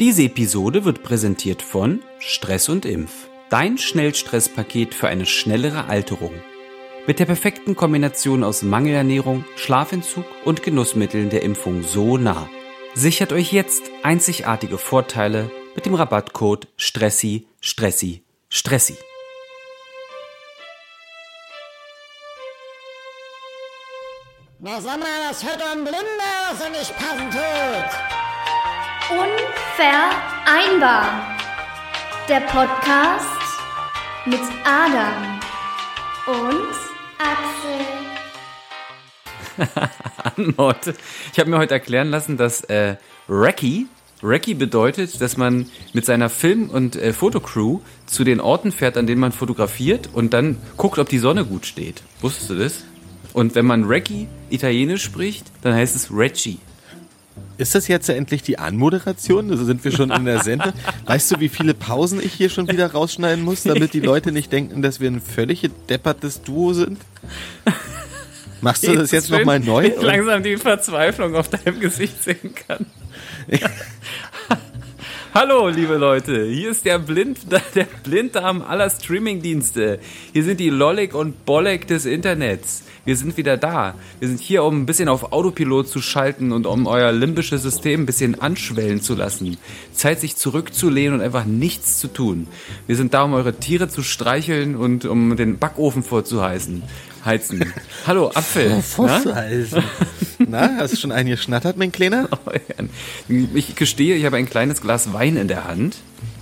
Diese Episode wird präsentiert von Stress und Impf. Dein Schnellstresspaket für eine schnellere Alterung. Mit der perfekten Kombination aus Mangelernährung, Schlafentzug und Genussmitteln der Impfung so nah. Sichert euch jetzt einzigartige Vorteile mit dem Rabattcode Stressi, Stressi, Stressi. Na sag mal, was hört ein Blinder, was er nicht passen tut? Unvereinbar. Der Podcast mit Adam und Axel. Antwort. Ich habe mir heute erklären lassen, dass äh, Recce, Recce bedeutet, dass man mit seiner Film- und äh, Fotocrew zu den Orten fährt, an denen man fotografiert und dann guckt, ob die Sonne gut steht. Wusstest du das? Und wenn man Recce italienisch spricht, dann heißt es Recci. Ist das jetzt ja endlich die Anmoderation? Also sind wir schon in der Sendung? Weißt du, wie viele Pausen ich hier schon wieder rausschneiden muss, damit die Leute nicht denken, dass wir ein völlig deppertes Duo sind? Machst du das jetzt nochmal neu? Ich langsam die Verzweiflung auf deinem Gesicht sehen kann. Hallo, liebe Leute. Hier ist der, Blind, der Blinddarm aller Streamingdienste. Hier sind die Lollig und Bolleg des Internets. Wir sind wieder da. Wir sind hier, um ein bisschen auf Autopilot zu schalten und um euer limbisches System ein bisschen anschwellen zu lassen. Zeit, sich zurückzulehnen und einfach nichts zu tun. Wir sind da, um eure Tiere zu streicheln und um den Backofen vorzuheizen. Heizen. Hallo, Apfel. Vorzuheißen. Na, hast du schon einen geschnattert, mein Kleiner? Ich gestehe, ich habe ein kleines Glas Wein in der Hand.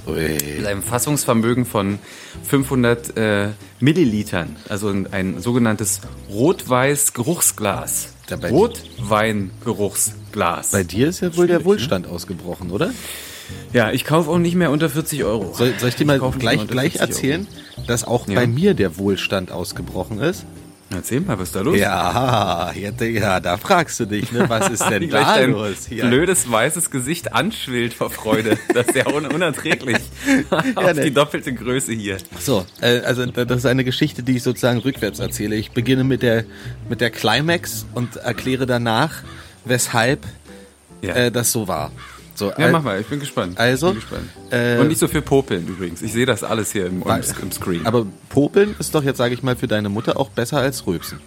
Ui. Mit einem Fassungsvermögen von 500 äh, Millilitern. Also ein sogenanntes Rot-Weiß-Geruchsglas. Rotwein-Geruchsglas. Bei dir ist ja wohl der Wohlstand ausgebrochen, oder? Ja, ich kaufe auch nicht mehr unter 40 Euro. Soll, soll ich dir mal nicht gleich, gleich 40 erzählen, dass auch Ja. bei mir der Wohlstand ausgebrochen ist? Erzähl mal, was ist da los? Ja, jetzt, ja, da fragst du dich, ne? Was ist denn da los? Ja. blödes weißes Gesicht anschwillt vor Freude. Das ist ja un unerträglich. Auf ne. die doppelte Größe hier. So, äh, also da- das ist eine Geschichte, die ich sozusagen rückwärts erzähle. Ich beginne mit der mit der Climax und erkläre danach, weshalb Ja, äh, das so war. So, ja mach mal, ich bin gespannt. also, bin gespannt. äh, Und nicht so viel Popeln übrigens. Ich sehe das alles hier im, Weil- im Screen. Aber Popeln ist doch jetzt, sage ich mal, für deine Mutter auch besser als Rülpsen.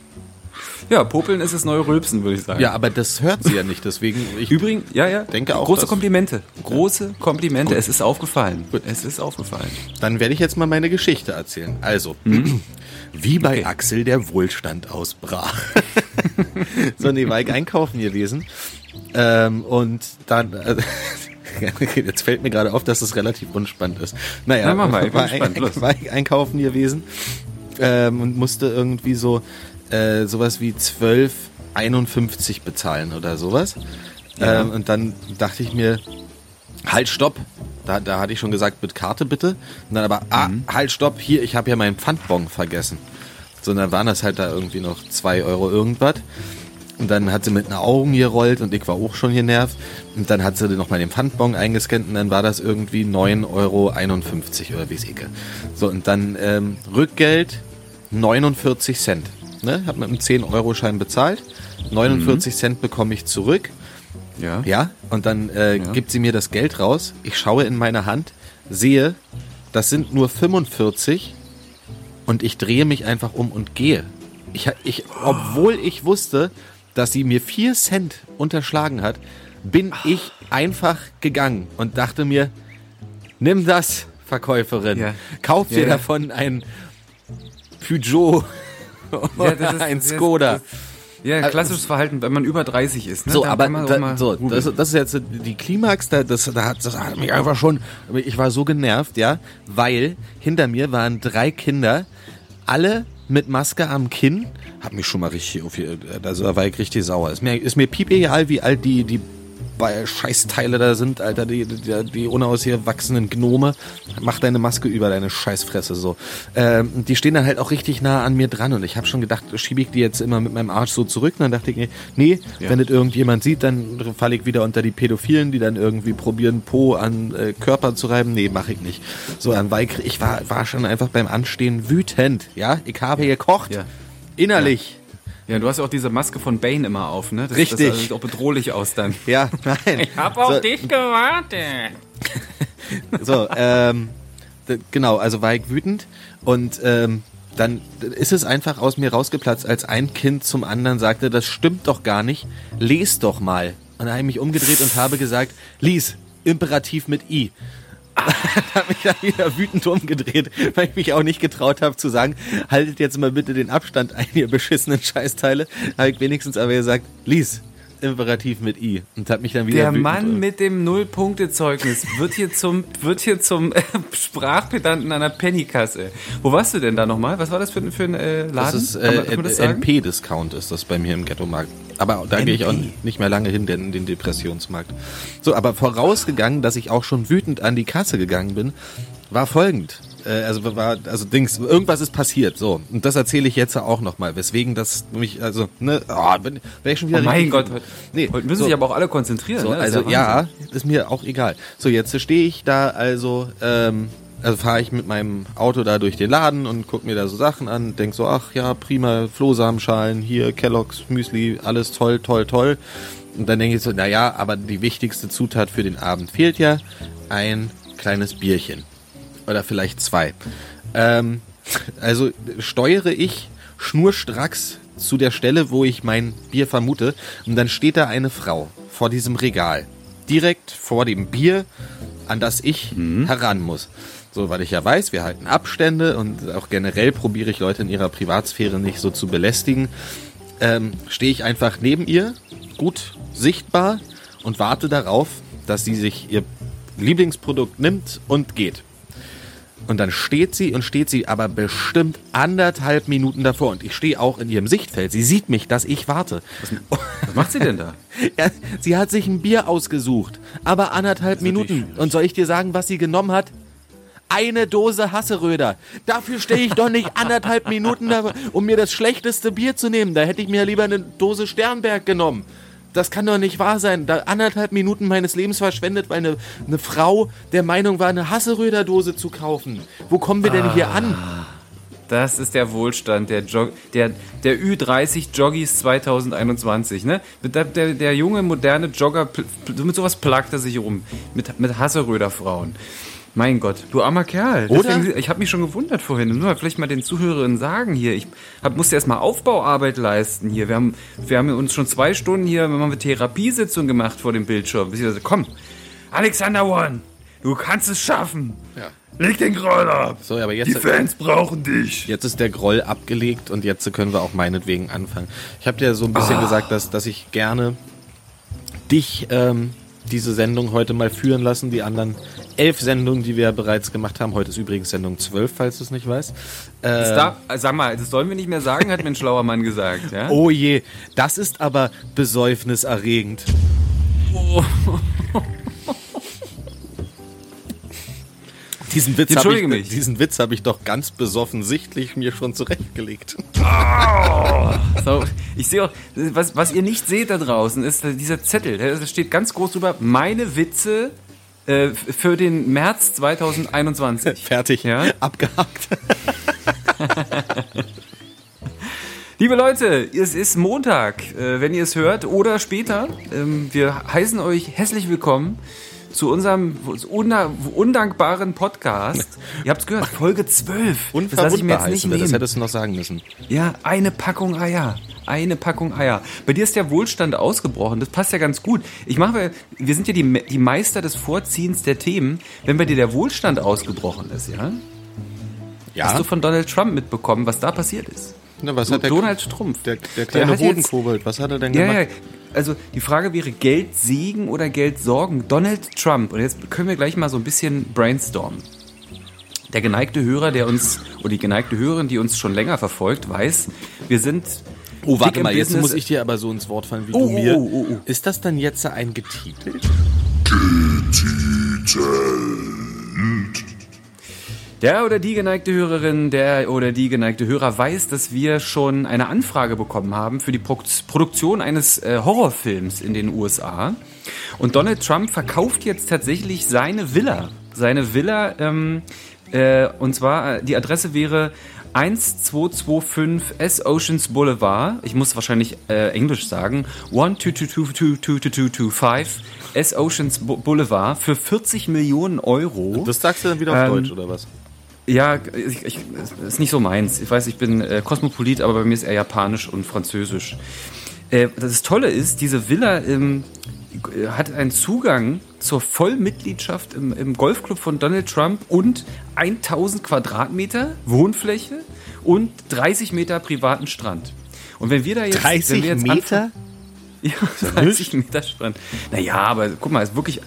ja, Popeln ist das neue Rülpsen, würde ich sagen. Ja, aber das hört sie ja nicht, deswegen ich Übrigens, ja, ja. Denke auch, Große Komplimente. Große Komplimente. Es ist aufgefallen. Es ist aufgefallen. Dann werde ich jetzt mal meine Geschichte erzählen. Also, wie bei Mhm. Okay. Axel der Wohlstand ausbrach. so, nee, war ich einkaufen gewesen. Ähm, und dann, äh, jetzt fällt mir gerade auf, dass es relativ unspannend ist. Naja, Na, mal, ich war, ein, war ich einkaufen gewesen ähm, und musste irgendwie so äh, sowas wie 12,51 bezahlen oder sowas. Ja. Ähm, und dann dachte ich mir, halt, stopp. Da, da hatte ich schon gesagt, mit Karte bitte. Und dann aber, ah, Mhm. halt, stopp, hier, ich habe ja meinen Pfandbon vergessen. So, dann waren das halt da irgendwie noch zwei Euro irgendwas. Und dann hat sie mit den Augen gerollt und ich war auch schon genervt. Und dann hat sie noch mal den Pfandbon eingescannt und dann war das irgendwie 9,51 Euro oder wie es ich. So, und dann ähm, Rückgeld 49 Cent. Ne? Hab mit einem 10-Euro-Schein bezahlt. 49 Cent bekomme ich zurück. Ja. Ja, und dann äh, Ja. gibt sie mir das Geld raus. Ich schaue in meine Hand, sehe, das sind nur 45 und ich drehe mich einfach um und gehe. Ich, ich, obwohl ich wusste, dass sie mir 4 Cent unterschlagen hat, bin ich einfach gegangen und dachte mir, nimm das, Verkäuferin. Ja. Kauf dir Ja, ja. davon ein Peugeot oder das ist- ein das- Skoda. das- Ja, klassisches Verhalten, wenn man über 30 ist. Ne? So, aber da, so, das, das ist jetzt die Klimax, da, das, da hat, das hat mich einfach schon, ich war so genervt, ja, weil hinter mir waren drei Kinder, alle mit Maske am Kinn, hab mich schon mal richtig, auf, also da war ich richtig sauer. Ist mir, ist mir piep egal, wie alt die, die bei Scheißteile da sind, Alter, die, die, die unaus hier wachsenden Gnome. Mach deine Maske über deine Scheißfresse so. Ähm, die stehen dann halt auch richtig nah an mir dran und ich habe schon gedacht, schiebe ich die jetzt immer mit meinem Arsch so zurück. Und dann dachte ich, nee, Ja. wenn das irgendjemand sieht, dann falle ich wieder unter die Pädophilen, die dann irgendwie probieren, Po an äh, Körper zu reiben. Nee, mache ich nicht. So, dann war ich, ich war, war schon einfach beim Anstehen wütend, ja. Ich habe gekocht. Ja. Innerlich. Ja, du hast ja auch diese Maske von Bane immer auf, ne? Das, Richtig. Das sieht auch bedrohlich aus dann. Ja, nein. hab auf So, dich gewartet. So, ähm, genau, also war ich wütend und ähm, dann ist es einfach aus mir rausgeplatzt, als ein Kind zum anderen sagte, das stimmt doch gar nicht, les doch mal. Und da habe ich mich umgedreht und habe gesagt, lies, Imperativ mit I. da habe ich dann wieder wütend umgedreht, weil ich mich auch nicht getraut habe zu sagen, haltet jetzt mal bitte den Abstand ein, ihr beschissenen Scheißteile. Habe ich wenigstens aber gesagt, lies, Imperativ mit I. Und habe mich dann wieder Der Mann mit dem Null-Punkte-Zeugnis wird hier zum, wird hier zum äh, Sprachpedanten einer Pennykasse. Wo warst du denn da nochmal? Was war das für, ein- für ein äh, Laden? Das ist äh? NP-Discount ist das bei mir im Ghetto-Markt. Aber da gehe ich auch nicht mehr lange hin, denn in den Depressionsmarkt. So, aber vorausgegangen, dass ich auch schon wütend an die Kasse gegangen bin, war folgend. Äh, also war, also Dings, irgendwas ist passiert, so. Und das erzähle ich jetzt auch nochmal, weswegen das mich, also, ne, oh, bin, wär ich schon wieder Oh mein Gott, heute, heute müssen so. sich aber auch alle konzentrieren. So, ne? Ist also ja, ja, ist mir auch egal. So, jetzt stehe ich da also, ähm, also fahre ich mit meinem Auto da durch den Laden und guck mir da so Sachen an, denk so, ach ja, prima, Flohsamenschalen, hier Kellogg's Müsli, alles toll, toll, toll. Und dann denke ich so, naja, aber die wichtigste Zutat für den Abend fehlt ja, ein kleines Bierchen. Oder vielleicht zwei. Ähm, also steuere ich schnurstracks zu der Stelle, wo ich mein Bier vermute. Und dann steht da eine Frau vor diesem Regal. Direkt vor dem Bier, an das ich heran muss. So, weil ich ja weiß, wir halten Abstände und auch generell probiere ich Leute in ihrer Privatsphäre nicht so zu belästigen. Ähm, stehe ich einfach neben ihr, gut sichtbar und warte darauf, dass sie sich ihr Lieblingsprodukt nimmt und geht. Und dann steht sie und steht sie aber bestimmt anderthalb Minuten davor. Und ich stehe auch in ihrem Sichtfeld. Sie sieht mich, dass ich warte. Was macht sie denn da? Ja, sie hat sich ein Bier ausgesucht, aber anderthalb Minuten. Und soll ich dir sagen, was sie genommen hat? Eine Dose Hasseröder. Dafür stehe ich doch nicht anderthalb Minuten, da, um mir das schlechteste Bier zu nehmen. Da hätte ich mir lieber eine Dose Sternberg genommen. Das kann doch nicht wahr sein. Da anderthalb Minuten meines Lebens verschwendet, weil eine, eine Frau der Meinung war, eine Hasseröder-Dose zu kaufen. Wo kommen wir denn hier an? Das ist der Wohlstand der, Jog der, der Ü30 Joggies 2021. Ne? Der, der, der junge, moderne Jogger, mit sowas plagt er sich rum. Mit, mit Hasseröder-Frauen. Mein Gott, du armer Kerl. Oder? Deswegen, ich habe mich schon gewundert vorhin. Nur mal vielleicht mal den Zuhörerinnen sagen hier. Ich hab, musste erst mal Aufbauarbeit leisten hier. Wir haben, wir haben uns schon zwei Stunden hier, wir haben eine Therapiesitzung gemacht vor dem Bildschirm. Bis ich so, komm, Alexander One, du kannst es schaffen. Ja. Leg den Groll ab. So, aber jetzt, Die Fans brauchen dich. Jetzt ist der Groll abgelegt und jetzt können wir auch meinetwegen anfangen. Ich habe dir so ein bisschen gesagt, dass, dass ich gerne dich ähm, diese Sendung heute mal führen lassen. Die anderen elf Sendungen, die wir ja bereits gemacht haben. Heute ist übrigens Sendung 12, falls du es nicht weißt. Das Äh, darf, sag mal, das sollen wir nicht mehr sagen, hat mir ein schlauer Mann gesagt. Ja? oh je, das ist aber besäufniserregend. Diesen Witz habe ich, mich. diesen Witz hab ich doch ganz besoffensichtlich mir schon zurechtgelegt. So, ich sehe auch, was, was ihr nicht seht da draußen, ist dieser Zettel. Da steht ganz groß drüber, meine Witze äh, für den März 2021. Fertig, Ja? abgehakt. Liebe Leute, es ist Montag, äh, wenn ihr es hört, oder später. Ähm, wir heißen euch herzlich willkommen zu unserem unda- undankbaren Podcast. Ihr habt es gehört, Folge 12. Das lasse ich mir jetzt nicht wir, das nehmen. hättest du noch sagen müssen. Ja, eine Packung Eier. Eine Packung Eier. Bei dir ist der Wohlstand ausgebrochen. Das passt ja ganz gut. Ich mache, wir sind ja die, die Meister des Vorziehens der Themen. Wenn bei dir der Wohlstand ausgebrochen ist, ja? Ja, Hast du von Donald Trump mitbekommen, was da passiert ist? Na, was hat der, Donald Trump. der, der kleine Hodenkobold, was hat er denn Ja, gemacht? ja. Also die Frage wäre Geld Segen oder Geld Sorgen. Donald Trump. Und jetzt können wir gleich mal so ein bisschen brainstormen. Der geneigte Hörer, der uns, oder die geneigte Hörerin, die uns schon länger verfolgt, weiß, wir sind. Oh, dick warte im mal, jetzt Business. muss ich dir aber so ins Wort fallen wie Oh, du mir. oh, oh, oh. Ist das dann jetzt ein Getitel? Der oder die geneigte Hörerin, der oder die geneigte Hörer weiß, dass wir schon eine Anfrage bekommen haben für die Pro Produktion eines äh, Horrorfilms in den USA. Und Donald Trump verkauft jetzt tatsächlich seine Villa. Seine Villa, ähm, äh, und zwar, äh, die Adresse wäre 1225 S Oceans Boulevard. Ich muss wahrscheinlich äh, Englisch sagen. 122222225 S Oceans Bo- Boulevard für 40 Millionen Euro. Das sagst du dann wieder auf Ähm, Deutsch, oder was? Ja, ich, ich, das ist nicht so meins. Ich weiß, ich bin äh, Kosmopolit, aber bei mir ist eher Japanisch und Französisch. Äh, das Tolle ist, diese Villa ähm, äh, hat einen Zugang zur Vollmitgliedschaft im, im Golfclub von Donald Trump und 1000 Quadratmeter Wohnfläche und 30 Meter privaten Strand. Und wenn wir da jetzt, wenn 30 wir jetzt Meter? ja, 30 Meter Strand. Naja, aber guck mal, ist wirklich.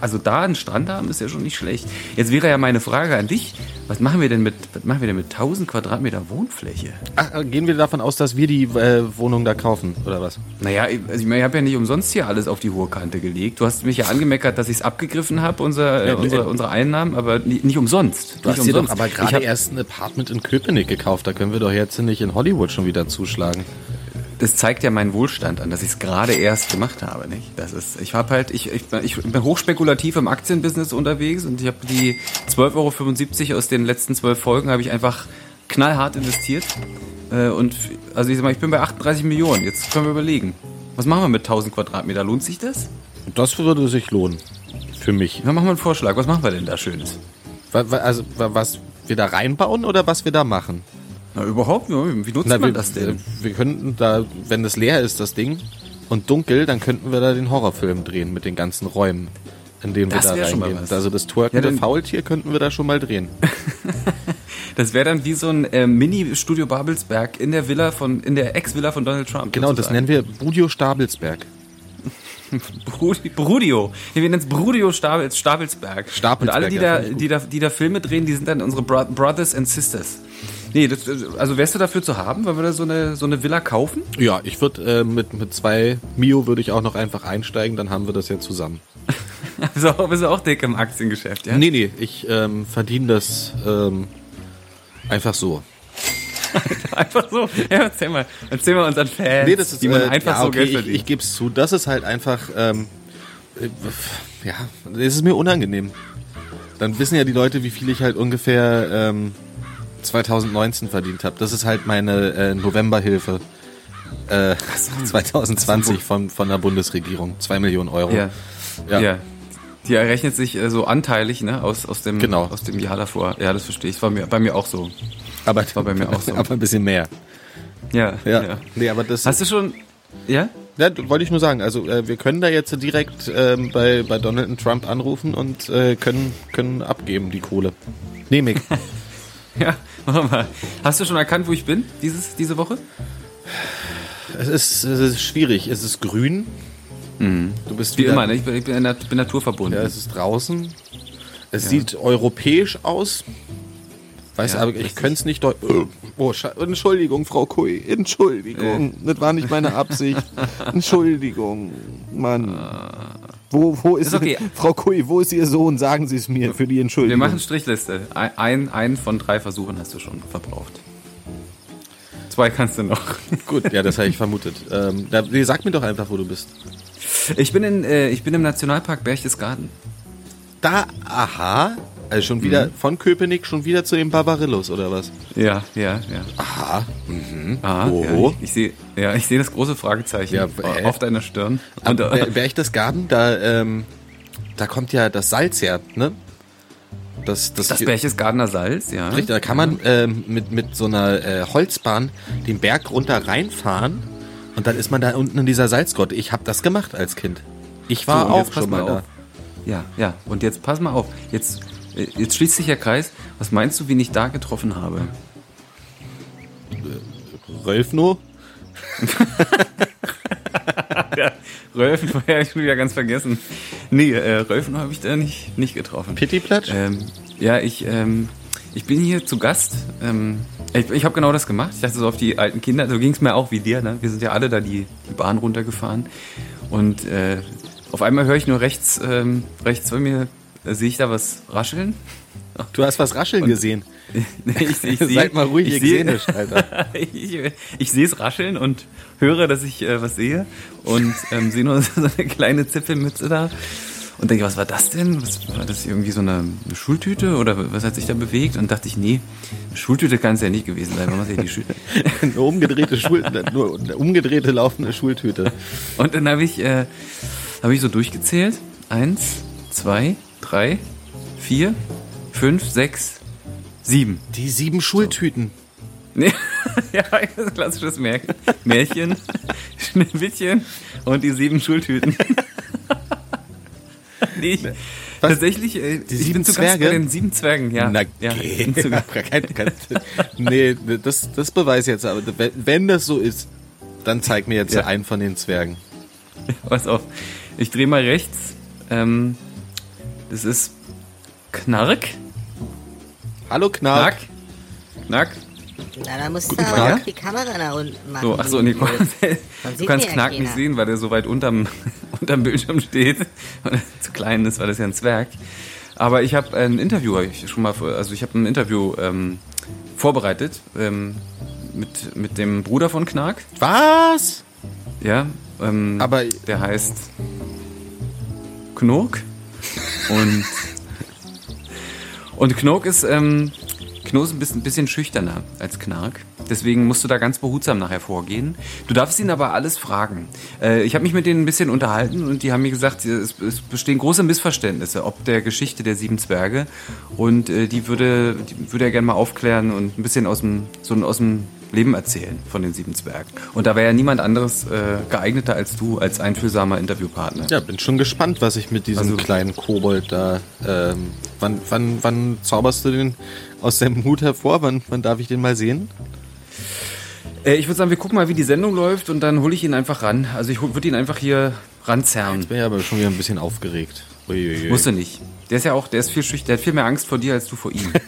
Also da einen Strand haben ist ja schon nicht schlecht. Jetzt wäre ja meine Frage an dich: Was machen wir denn mit, was machen wir denn mit 1000 Quadratmeter Wohnfläche? Ach, äh, gehen wir davon aus, dass wir die äh, Wohnung da kaufen, oder was? Naja, ich- also ich, ich habe ja nicht umsonst hier alles auf die hohe Kante gelegt. Du hast mich ja angemeckert, dass ich es abgegriffen habe, unser, äh, Ja, unsere, äh, unsere Einnahmen, aber nicht, nicht umsonst. Du nicht hast dir doch aber gerade erst ein Apartment in Köpenick gekauft. Da können wir doch jetzt nicht in Hollywood schon wieder zuschlagen. Das zeigt ja meinen Wohlstand an, dass ich es gerade erst gemacht habe, nicht? Das ist, ich habe halt, ich, ich, ich bin hochspekulativ im Aktienbusiness unterwegs und ich habe die 12,75 Euro aus den letzten zwölf Folgen habe ich einfach knallhart investiert. Äh, und also ich sag mal, ich bin bei 38 Millionen. Jetzt können wir überlegen. Was machen wir mit 1000 Quadratmeter? Lohnt sich das? Das würde sich lohnen. Für mich. Dann machen wir einen Vorschlag. Was machen wir denn da Schönes? Also, wa- was wir da reinbauen oder was wir da machen? Na, überhaupt? Ja, Wie nutzt Na, man wir, das denn? äh, wir könnten da, wenn es leer ist, das Ding, und dunkel, dann könnten wir da den Horrorfilm drehen mit den ganzen Räumen, in denen wir Das da wär schon mal reingehen. Also das twerkende Ja, Faultier könnten wir da schon mal drehen. Das wäre dann wie so ein äh, Mini-Studio Babelsberg in der Villa von, in der Ex-Villa von Donald Trump. Genau, das sozusagen. nennen wir Budio Stabelsberg. Brudi- Brudio. Nee, wir nennen es Brudio Stabels, Stabelsberg. Stapelsberg, Und alle, die da, die, da, die da Filme drehen, die sind dann unsere Bro Brothers and Sisters. Nee, das, also wärst du dafür zu haben, weil wir da so eine, so eine Villa kaufen? Ja, ich würde äh, mit, mit zwei Mio würde ich auch noch einfach einsteigen, dann haben wir das ja zusammen. Auch, bist du auch dick im Aktiengeschäft, ja? Nee, nee, ich ähm, verdiene das ähm, einfach so. Einfach so. Ja, erzähl mal. Erzähl mal unseren Fans, Nee, das ist wie man äh, einfach ja, so okay, Geld ich, verdient. ich gebe es zu, das ist halt einfach, ähm, äh, ja, es ist mir unangenehm. Dann wissen ja die Leute, wie viel ich halt ungefähr ähm, 2019 verdient habe. Das ist halt meine äh, Novemberhilfe. Äh, 2020 von, von der Bundesregierung. Zwei Millionen Euro. ja. Ja. ja. Die errechnet sich äh, so anteilig, ne, aus, aus, dem, Genau. aus dem Jahr davor. Ja, das verstehe ich. War mir, bei mir auch so. Aber, war bei mir auch so. aber ein bisschen mehr. Ja, Ja. ja. Nee, aber das Hast du schon, ja? Ja, wollte ich nur sagen. Also äh, wir können da jetzt direkt ähm, bei, bei Donald Trump anrufen und äh, können, können abgeben die Kohle. Nehme ich. Ja, mach mal. Hast du schon erkannt, wo ich bin, dieses, diese Woche? es, ist, es ist schwierig. Es ist grün. Du bist Mhm. Wie wieder, immer, ne? ich, bin, ich bin, nat- bin naturverbunden. Ja, es ist draußen. Es sieht europäisch aus. Weiß Ja, aber, ich könnte es nicht deuten. Oh, Sche- Entschuldigung, Frau Kui. Entschuldigung. Das war nicht meine Absicht. Entschuldigung. Mann. Wo, wo ist, Ist okay. Frau Kui, wo ist Ihr Sohn? Sagen Sie es mir für die Wir Entschuldigung. machen Strichliste. Ein, ein, einen von drei Versuchen hast du schon verbraucht. Zwei kannst du noch. Gut, ja, das habe ich vermutet. Ähm, da, sag mir doch einfach, wo du bist. Ich bin, in, äh, ich bin im Nationalpark Berchtesgaden. Da, aha. Also schon wieder von Köpenick schon wieder zu den Barbarillos, oder was? Ja, ja, ja. Aha. Mhm. Ah, Wo? ja, ich, ich sehe ja, ich sehe das große Fragezeichen Ja, auf deiner Stirn. Und, äh, Ber- Berchtesgaden, da, ähm, da kommt ja das Salz her, ne? Das, das, das Berchtesgadener Salz, ja. Richtig, da kann man ähm, mit, mit so einer äh, Holzbahn den Berg runter reinfahren und dann ist man da unten in dieser Salzgrotte. Ich habe das gemacht als Kind. Ich war So, auch schon mal da. auf. Ja, ja. Und jetzt pass mal auf. Jetzt, äh, jetzt schließt sich der Kreis. Was meinst du, wen ich da getroffen habe? Rölfno? ja, Rölfen habe ich schon wieder ganz vergessen. Nee, äh, Rölfen habe ich da nicht, nicht getroffen. Pittiplatsch? Ähm, ja, ich, ähm, ich bin hier zu Gast. Ähm, ich ich habe genau das gemacht. Ich dachte so auf die alten Kinder. So ging es mir auch wie dir. Ne? Wir sind ja alle da die, die Bahn runtergefahren. Und äh, auf einmal höre ich nur rechts, ähm, rechts von mir, äh, sehe ich da was rascheln. Du hast was rascheln gesehen. ich, ich seh- Seid mal ruhig, ich ihr sehe- Xenisch, Alter. ich ich sehe es rascheln und höre, dass ich äh, was sehe und ähm, sehe nur so eine kleine Zipfelmütze da. Und denke, was war das denn? Was, war das irgendwie so eine, eine Schultüte oder was hat sich da bewegt? Und dachte ich, nee, eine Schultüte kann es ja nicht gewesen sein. Warum hier die Schul Eine umgedrehte, Schul nur eine umgedrehte laufende Schultüte. Und dann habe ich, äh, hab ich so durchgezählt. Eins, zwei, drei, vier, fünf, sechs, sieben. Die sieben Schultüten. Nee, ja, klassisches Mär Märchen, Schneewittchen und die sieben Schultüten. nee, ich, Was? tatsächlich, äh, ich sieben bin zu Zwerge? Gast bei den sieben Zwergen, ja. Na, ja, okay. Gast. kein, kein, nee, das, das beweist jetzt, aber wenn, wenn das so ist, dann zeig mir jetzt Ja. einen von den Zwergen. Pass auf, ich drehe mal rechts. Ähm, das ist Knark. Hallo Knark. Knack. Knack. Na, da musst du Guten aber Tag. auch die Kamera nach unten machen. So, ach so, nee, du du kannst ja Knack nicht keiner. sehen, weil der so weit unterm, unterm Bildschirm steht. Und er zu klein ist, weil das ja ein Zwerg. Aber ich habe ein Interview, ich schon mal, vor- also ich habe ein Interview ähm, vorbereitet ähm, mit, mit dem Bruder von Knark. Was? Ja, ähm, Aber- der heißt Knurk. Und, und Knurk ist, ähm, ist ein bisschen, bisschen schüchterner als Knark. Deswegen musst du da ganz behutsam nachher vorgehen. Du darfst ihn aber alles fragen. Äh, ich habe mich mit denen ein bisschen unterhalten und die haben mir gesagt, es, es bestehen große Missverständnisse ob der Geschichte der sieben Zwerge. Und äh, die würde, die würde er gerne mal aufklären und ein bisschen aus dem, so aus dem Leben erzählen von den sieben Zwergen. Und da wäre ja niemand anderes äh, geeigneter als du, als einfühlsamer Interviewpartner. Ja, bin schon gespannt, was ich mit diesem Also- kleinen Kobold da. Ähm, wann, wann, wann zauberst du den aus deinem Hut hervor? Wann, wann darf ich den mal sehen? Äh, ich würde sagen, wir gucken mal, wie die Sendung läuft und dann hole ich ihn einfach ran. Also ich würde ihn einfach hier ranzerren. Bin ja aber schon wieder ein bisschen aufgeregt. Uiuiui. Musst du nicht. Der ist ja auch, der ist viel schüchtern, der hat viel mehr Angst vor dir als du vor ihm.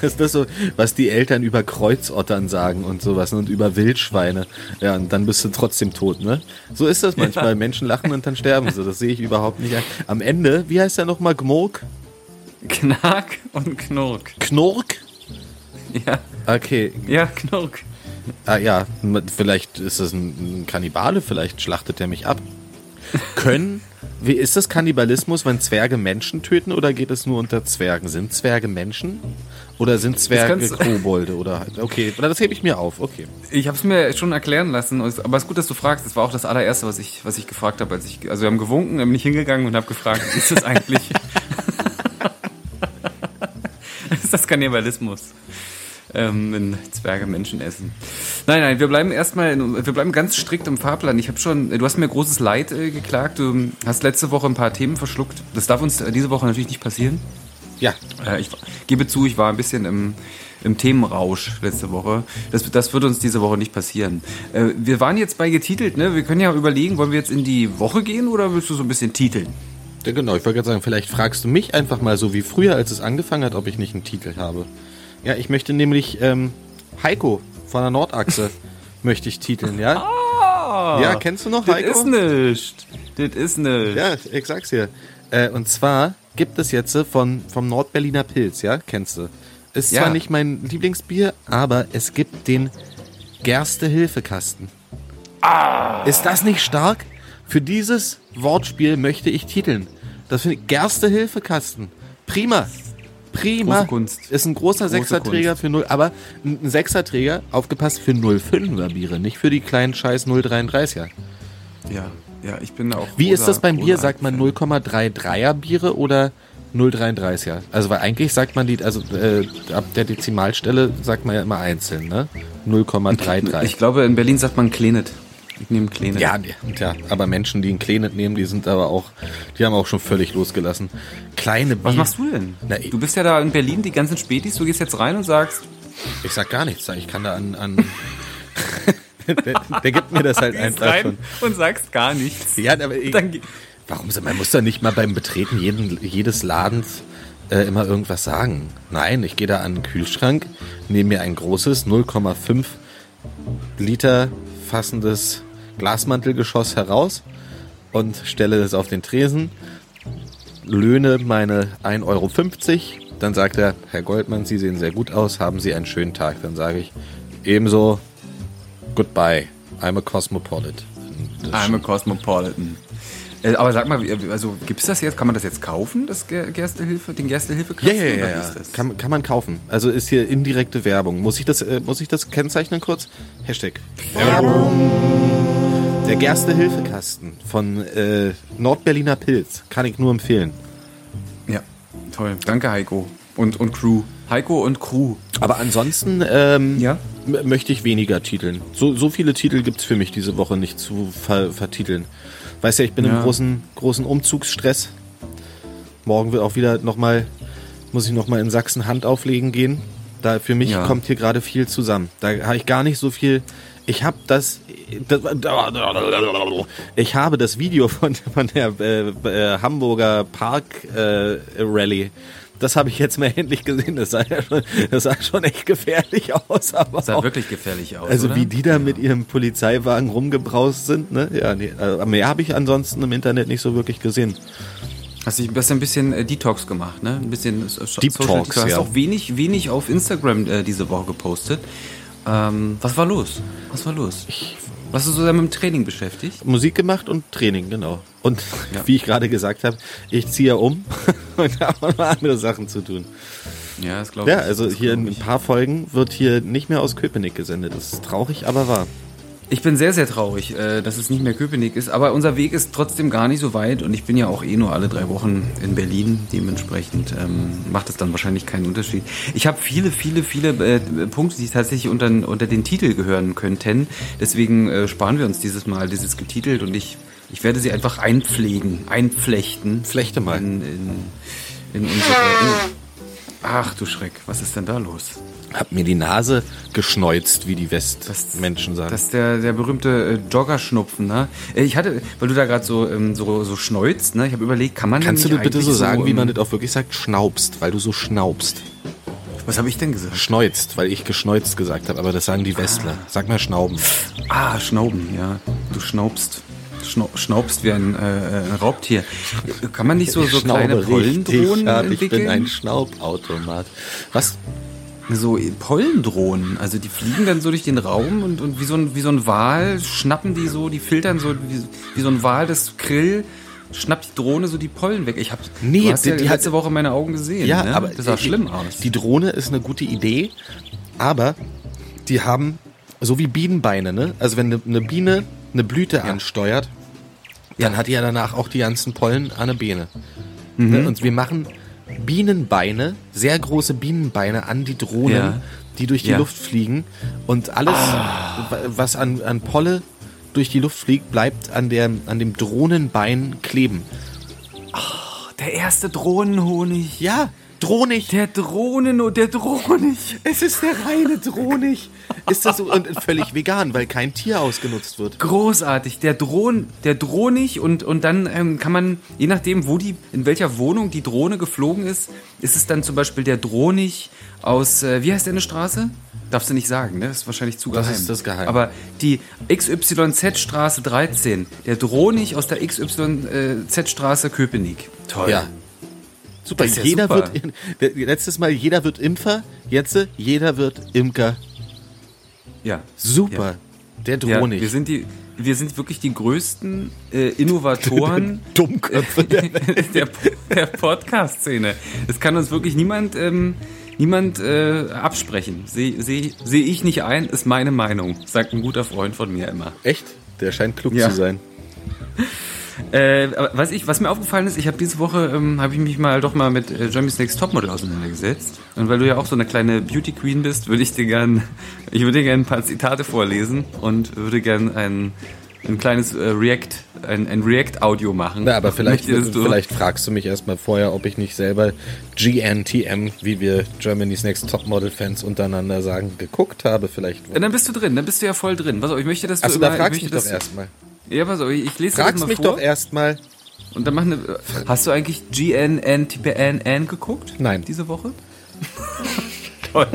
Ist das so, was die Eltern über Kreuzottern sagen und sowas und über Wildschweine? Ja, und dann bist du trotzdem tot, ne? So ist das manchmal. Menschen lachen und dann sterben sie. Das sehe ich überhaupt nicht ein. Am Ende, wie heißt der nochmal? Gmork? Knack und Knurk. Knork? Ja, Okay. ja, Knurk. Ah ja, vielleicht ist das ein Kannibale, vielleicht schlachtet er mich ab. Können, wie ist das Kannibalismus, wenn Zwerge Menschen töten oder geht es nur unter Zwergen? Sind Zwerge Menschen? Oder sind Zwerge Kobolde? Oder okay, das hebe ich mir auf, okay. Ich habe es mir schon erklären lassen, aber es ist gut, dass du fragst. Das war auch das allererste, was ich, was ich gefragt habe. Als ich, also wir haben gewunken, bin ich hingegangen und habe gefragt, ist das eigentlich... ist das Kannibalismus? Ähm, wenn Zwerge Menschen essen. Nein, nein, wir bleiben erstmal, in- wir bleiben ganz strikt im Fahrplan. Ich habe schon, du hast mir großes Leid äh, geklagt. Du hast letzte Woche ein paar Themen verschluckt. Das darf uns diese Woche natürlich nicht passieren. Ja, Äh, ich gebe zu, ich war ein bisschen im, im Themenrausch letzte Woche. Das, das wird uns diese Woche nicht passieren. Äh, wir waren jetzt bei getitelt, ne? Wir können ja überlegen, wollen wir jetzt in die Woche gehen oder willst du so ein bisschen titeln? ja genau. Ich wollte gerade sagen, vielleicht fragst du mich einfach mal so wie früher, als es angefangen hat, ob ich nicht einen Titel habe. Ja, ich möchte nämlich ähm, Heiko von der Nordachse möchte ich titeln, ja? ja, kennst du noch Das Heiko? ist nicht. Das ist nicht. Ja, ich sag's dir. Äh, und zwar gibt es jetzt äh, von, vom Nordberliner Pilz, ja? Kennst du? Ist Ja. zwar nicht mein Lieblingsbier, aber es gibt den Gerste-Hilfekasten. Ah. Ist das nicht stark? Für dieses Wortspiel möchte ich titeln. Das finde ich Gerste-Hilfekasten. Prima. Prima. Ist ein großer Große Sechserträger Kunst. für 0, aber ein Sechserträger, aufgepasst, für 05er Biere, nicht für die kleinen scheiß 033er. Ja, ja, ich bin auch. Wie ist das beim Bier? Sagt man Fan. 0,33er Biere oder 0,33er? Also weil eigentlich sagt man die, also äh, ab der Dezimalstelle sagt man ja immer einzeln, ne? 0,33. Ich glaube, in Berlin sagt man Klenet. Ich nehme Klenet. ja, ja, aber Menschen, die ein Klenet nehmen, die sind aber auch, die haben auch schon völlig losgelassen. Kleine Bier. Was machst du denn? Na, du bist ja da in Berlin, die ganzen Spätis, du gehst jetzt rein und sagst, Ich sag gar nichts. Ich kann da an. an der, der gibt mir das halt gehst einfach rein schon. und sagst gar nichts. Ja, aber ich, Dann, warum so? Man muss doch nicht mal beim Betreten jeden, jedes Ladens äh, immer irgendwas sagen. Nein, ich gehe da an den Kühlschrank, nehme mir ein großes 0,5 Liter fassendes Glasmantelgeschoss heraus und stelle es auf den Tresen, löhne meine 1,50 Euro. Dann sagt er, Herr Goldmann, Sie sehen sehr gut aus, haben Sie einen schönen Tag. Dann sage ich, ebenso, goodbye, I'm a cosmopolitan. I'm a cosmopolitan. Äh, aber sag mal, wie- also gibt's das jetzt? Kann man das jetzt kaufen, das Ger- Gerstelhilfe, den Gerstelhilfe? Ja, ja, ja, ja. Kann, kann man kaufen. Also ist hier indirekte Werbung. Muss ich das, äh, muss ich das kennzeichnen kurz? Hashtag Werbung. Der Gerste-Hilfekasten von äh, Nordberliner Pilz. Kann ich nur empfehlen. Ja, toll. Danke, Heiko. Und, und Crew. Heiko und Crew. Aber ansonsten ähm, Ja? möchte ich weniger titeln. So, so viele Titel gibt's für mich diese Woche nicht zu ver vertiteln. Weißt ja, ich bin Ja. im großen, großen Umzugsstress. Morgen wird auch wieder nochmal, muss ich nochmal in Sachsen Hand auflegen gehen. Da für mich Ja. kommt hier gerade viel zusammen. Da habe ich gar nicht so viel. Ich habe das, das, ich habe das Video von, von der äh, äh, Hamburger Park äh, Rally. Das habe ich jetzt mal endlich gesehen. Das sah, ja schon, das sah schon echt gefährlich aus. Aber Das sah auch, wirklich gefährlich aus. also oder? wie die da mit ihrem Polizeiwagen rumgebraust sind, ne? Ja, nee, äh, mehr habe ich ansonsten im Internet nicht so wirklich gesehen. Hast du hast ein bisschen äh, Detox gemacht, ne? Ein bisschen äh, Deep Social- Talks, Du hast ja. auch wenig, wenig auf Instagram äh, diese Woche gepostet. Ähm, was war los? Was war los? Warst du so mit dem Training beschäftigt? Musik gemacht und Training, genau. Und Ja. wie ich gerade gesagt habe, ich ziehe ja um und habe auch noch andere Sachen zu tun. Ja, das glaube Ja, ich. also das hier in ein paar Folgen wird hier nicht mehr aus Köpenick gesendet. Das ist traurig, aber wahr. Ich bin sehr, sehr traurig, äh, dass es nicht mehr Köpenick ist. Aber unser Weg ist trotzdem gar nicht so weit. Und ich bin ja auch eh nur alle drei Wochen in Berlin. Dementsprechend ähm, macht es dann wahrscheinlich keinen Unterschied. Ich habe viele, viele, viele äh, Punkte, die tatsächlich unter, unter den Titel gehören könnten. Deswegen äh, sparen wir uns dieses Mal dieses getitelt. Und ich, ich werde sie einfach einpflegen, einflechten. Flechte mal. In, in, in unsere... Ach du Schreck, was ist denn da los? Hab mir die Nase geschneuzt, wie die Westmenschen sagen. Das ist der, der berühmte äh, Joggerschnupfen, ne? Äh, Ich hatte, weil du da gerade so, ähm, so, so schneuzt, ne? Ich habe überlegt, kann man Kannst du bitte so sagen, wie man ähm, das auch wirklich sagt? Schnaubst, weil du so schnaubst. Was habe ich denn gesagt? Schneuzt, weil ich geschneuzt gesagt habe, aber das sagen die Westler. Sag mal Schnauben. Ah, Schnauben, ja. Du schnaubst. Schnau, schnaubst wie ein, äh, ein Raubtier. Kann man nicht so, so kleine Pollendrohnen. Ich entwickeln? bin ein Schnaubautomat. Was? so Pollendrohnen. Also die fliegen dann so durch den Raum und, und wie, so ein, wie so ein Wal schnappen die so, die filtern so, wie, wie so ein Wal das Krill, schnappt die Drohne so die Pollen weg. Ich habe Nee, du hast die- ja die hat- letzte Woche meine Augen gesehen. Ja, ne? aber das sah die- schlimm aus. Die Drohne ist eine gute Idee, aber die haben so wie Bienenbeine, ne? Also wenn eine, eine Biene eine Blüte ansteuert, dann hat die ja danach auch die ganzen Pollen an der Biene. Mhm. Ne? Und wir machen Bienenbeine, sehr große Bienenbeine an die Drohnen, Ja. die durch die Ja. Luft fliegen. Und alles, wa- was an, an Polle durch die Luft fliegt, bleibt an, der, an dem Drohnenbein kleben. der erste Drohnenhonig. Ja, Drohnig. Der Drohnen, der Drohnig. Es ist der reine Drohnig. Ist das so und völlig vegan, weil kein Tier ausgenutzt wird. Großartig. Der Drohn, der Drohnig und, und dann ähm, kann man, je nachdem, wo die, in welcher Wohnung die Drohne geflogen ist, ist es dann zum Beispiel der Drohnig aus, äh, wie heißt der eine Straße? Darfst du nicht sagen, ne? Das ist wahrscheinlich zu Das geheim. ist das Geheim. Aber die XYZ-Straße 13, der Drohnig aus der XYZ-Straße Köpenick. Toll. Ja. Super, Das ist ja jeder super. wird letztes Mal jeder wird Impfer, jetzt jeder wird Imker. Ja. Super. Der Ja, Drohnig. wir sind die, wir sind wirklich die größten äh, Innovatoren Dummköpfe der der, der Podcast-Szene. Das kann uns wirklich niemand, ähm, niemand äh, absprechen. Sehe seh, seh ich nicht ein, ist meine Meinung. Sagt ein guter Freund von mir immer. Echt? Der scheint klug Ja. zu sein. Äh, was, ich, was mir aufgefallen ist, ich habe diese Woche ähm, habe ich mich mal doch mal mit äh, Jeremy's Next Topmodel auseinandergesetzt. Und weil du ja auch so eine kleine Beauty Queen bist, würde ich dir gern, ich würde dir gerne ein paar Zitate vorlesen und würde gern ein, ein kleines äh, React, ein, ein React-Audio machen. Na, aber vielleicht, vielleicht fragst du mich erstmal vorher, ob ich nicht selber GNTM, wie wir Germany's Next Topmodel-Fans untereinander sagen, geguckt habe. Vielleicht. Ja, dann bist du drin, dann bist du ja voll drin. Pass auf, ich möchte, dass du Achso, da fragst du mich doch erstmal. Ja, pass auf, ich ich lese das Fragst mal mich vor. doch erstmal. Und dann mach eine. Hast du eigentlich GNN geguckt? Nein. Diese Woche? Toll.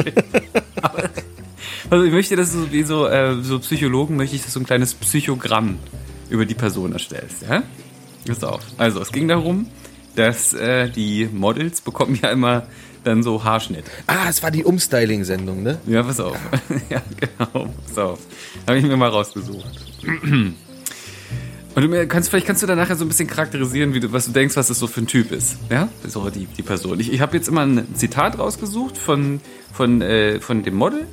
Aber, also ich möchte, dass du wie so, äh, so Psychologen möchte ich, dass du ein kleines Psychogramm über die Person erstellst, ja? Pass auf. Also es ging darum, dass äh, die Models bekommen ja immer dann so Haarschnitt. Ah, es war die Umstyling-Sendung, ne? Ja, pass auf. Ja, genau. Pass auf. Habe ich mir mal rausgesucht. Und du mir- kannst, vielleicht kannst du dann nachher so ein bisschen charakterisieren, wie du, was du denkst, was das so für ein Typ ist. Ja? So die, die Person. Ich, ich habe jetzt immer ein Zitat rausgesucht von, von, äh, von dem Model, äh,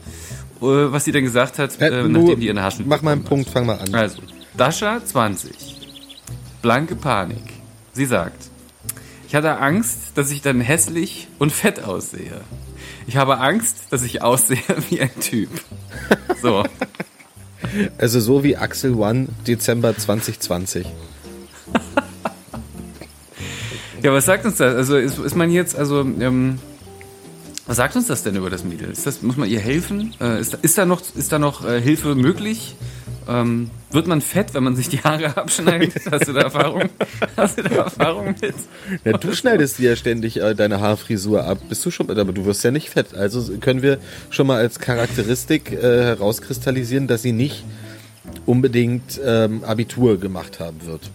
was sie dann gesagt hat, Äh, äh, nachdem die in der Haarschnitt Mach mal einen bekommen Punkt, fang mal an. hat. Also, Dasha 20. Blanke Panik. Sie sagt, ich hatte Angst, dass ich dann hässlich und fett aussehe. Ich habe Angst, dass ich aussehe wie ein Typ. So. Also so wie Axel One Dezember 2020. Ja, was sagt uns das? Also ist, ist man jetzt, also, ähm, was sagt uns das denn über das Mädel? Ist das, muss man ihr helfen? Äh, ist, da- ist da noch, ist da noch äh, Hilfe möglich? Ähm, wird man fett, wenn man sich die Haare abschneidet? Hast du da Erfahrung? Hast du da Erfahrung mit? Ja, du schneidest dir ja ständig äh, deine Haarfrisur ab. Bist du schon, aber du wirst ja nicht fett. Also können wir schon mal als Charakteristik äh, herauskristallisieren, dass sie nicht unbedingt ähm, Abitur gemacht haben wird.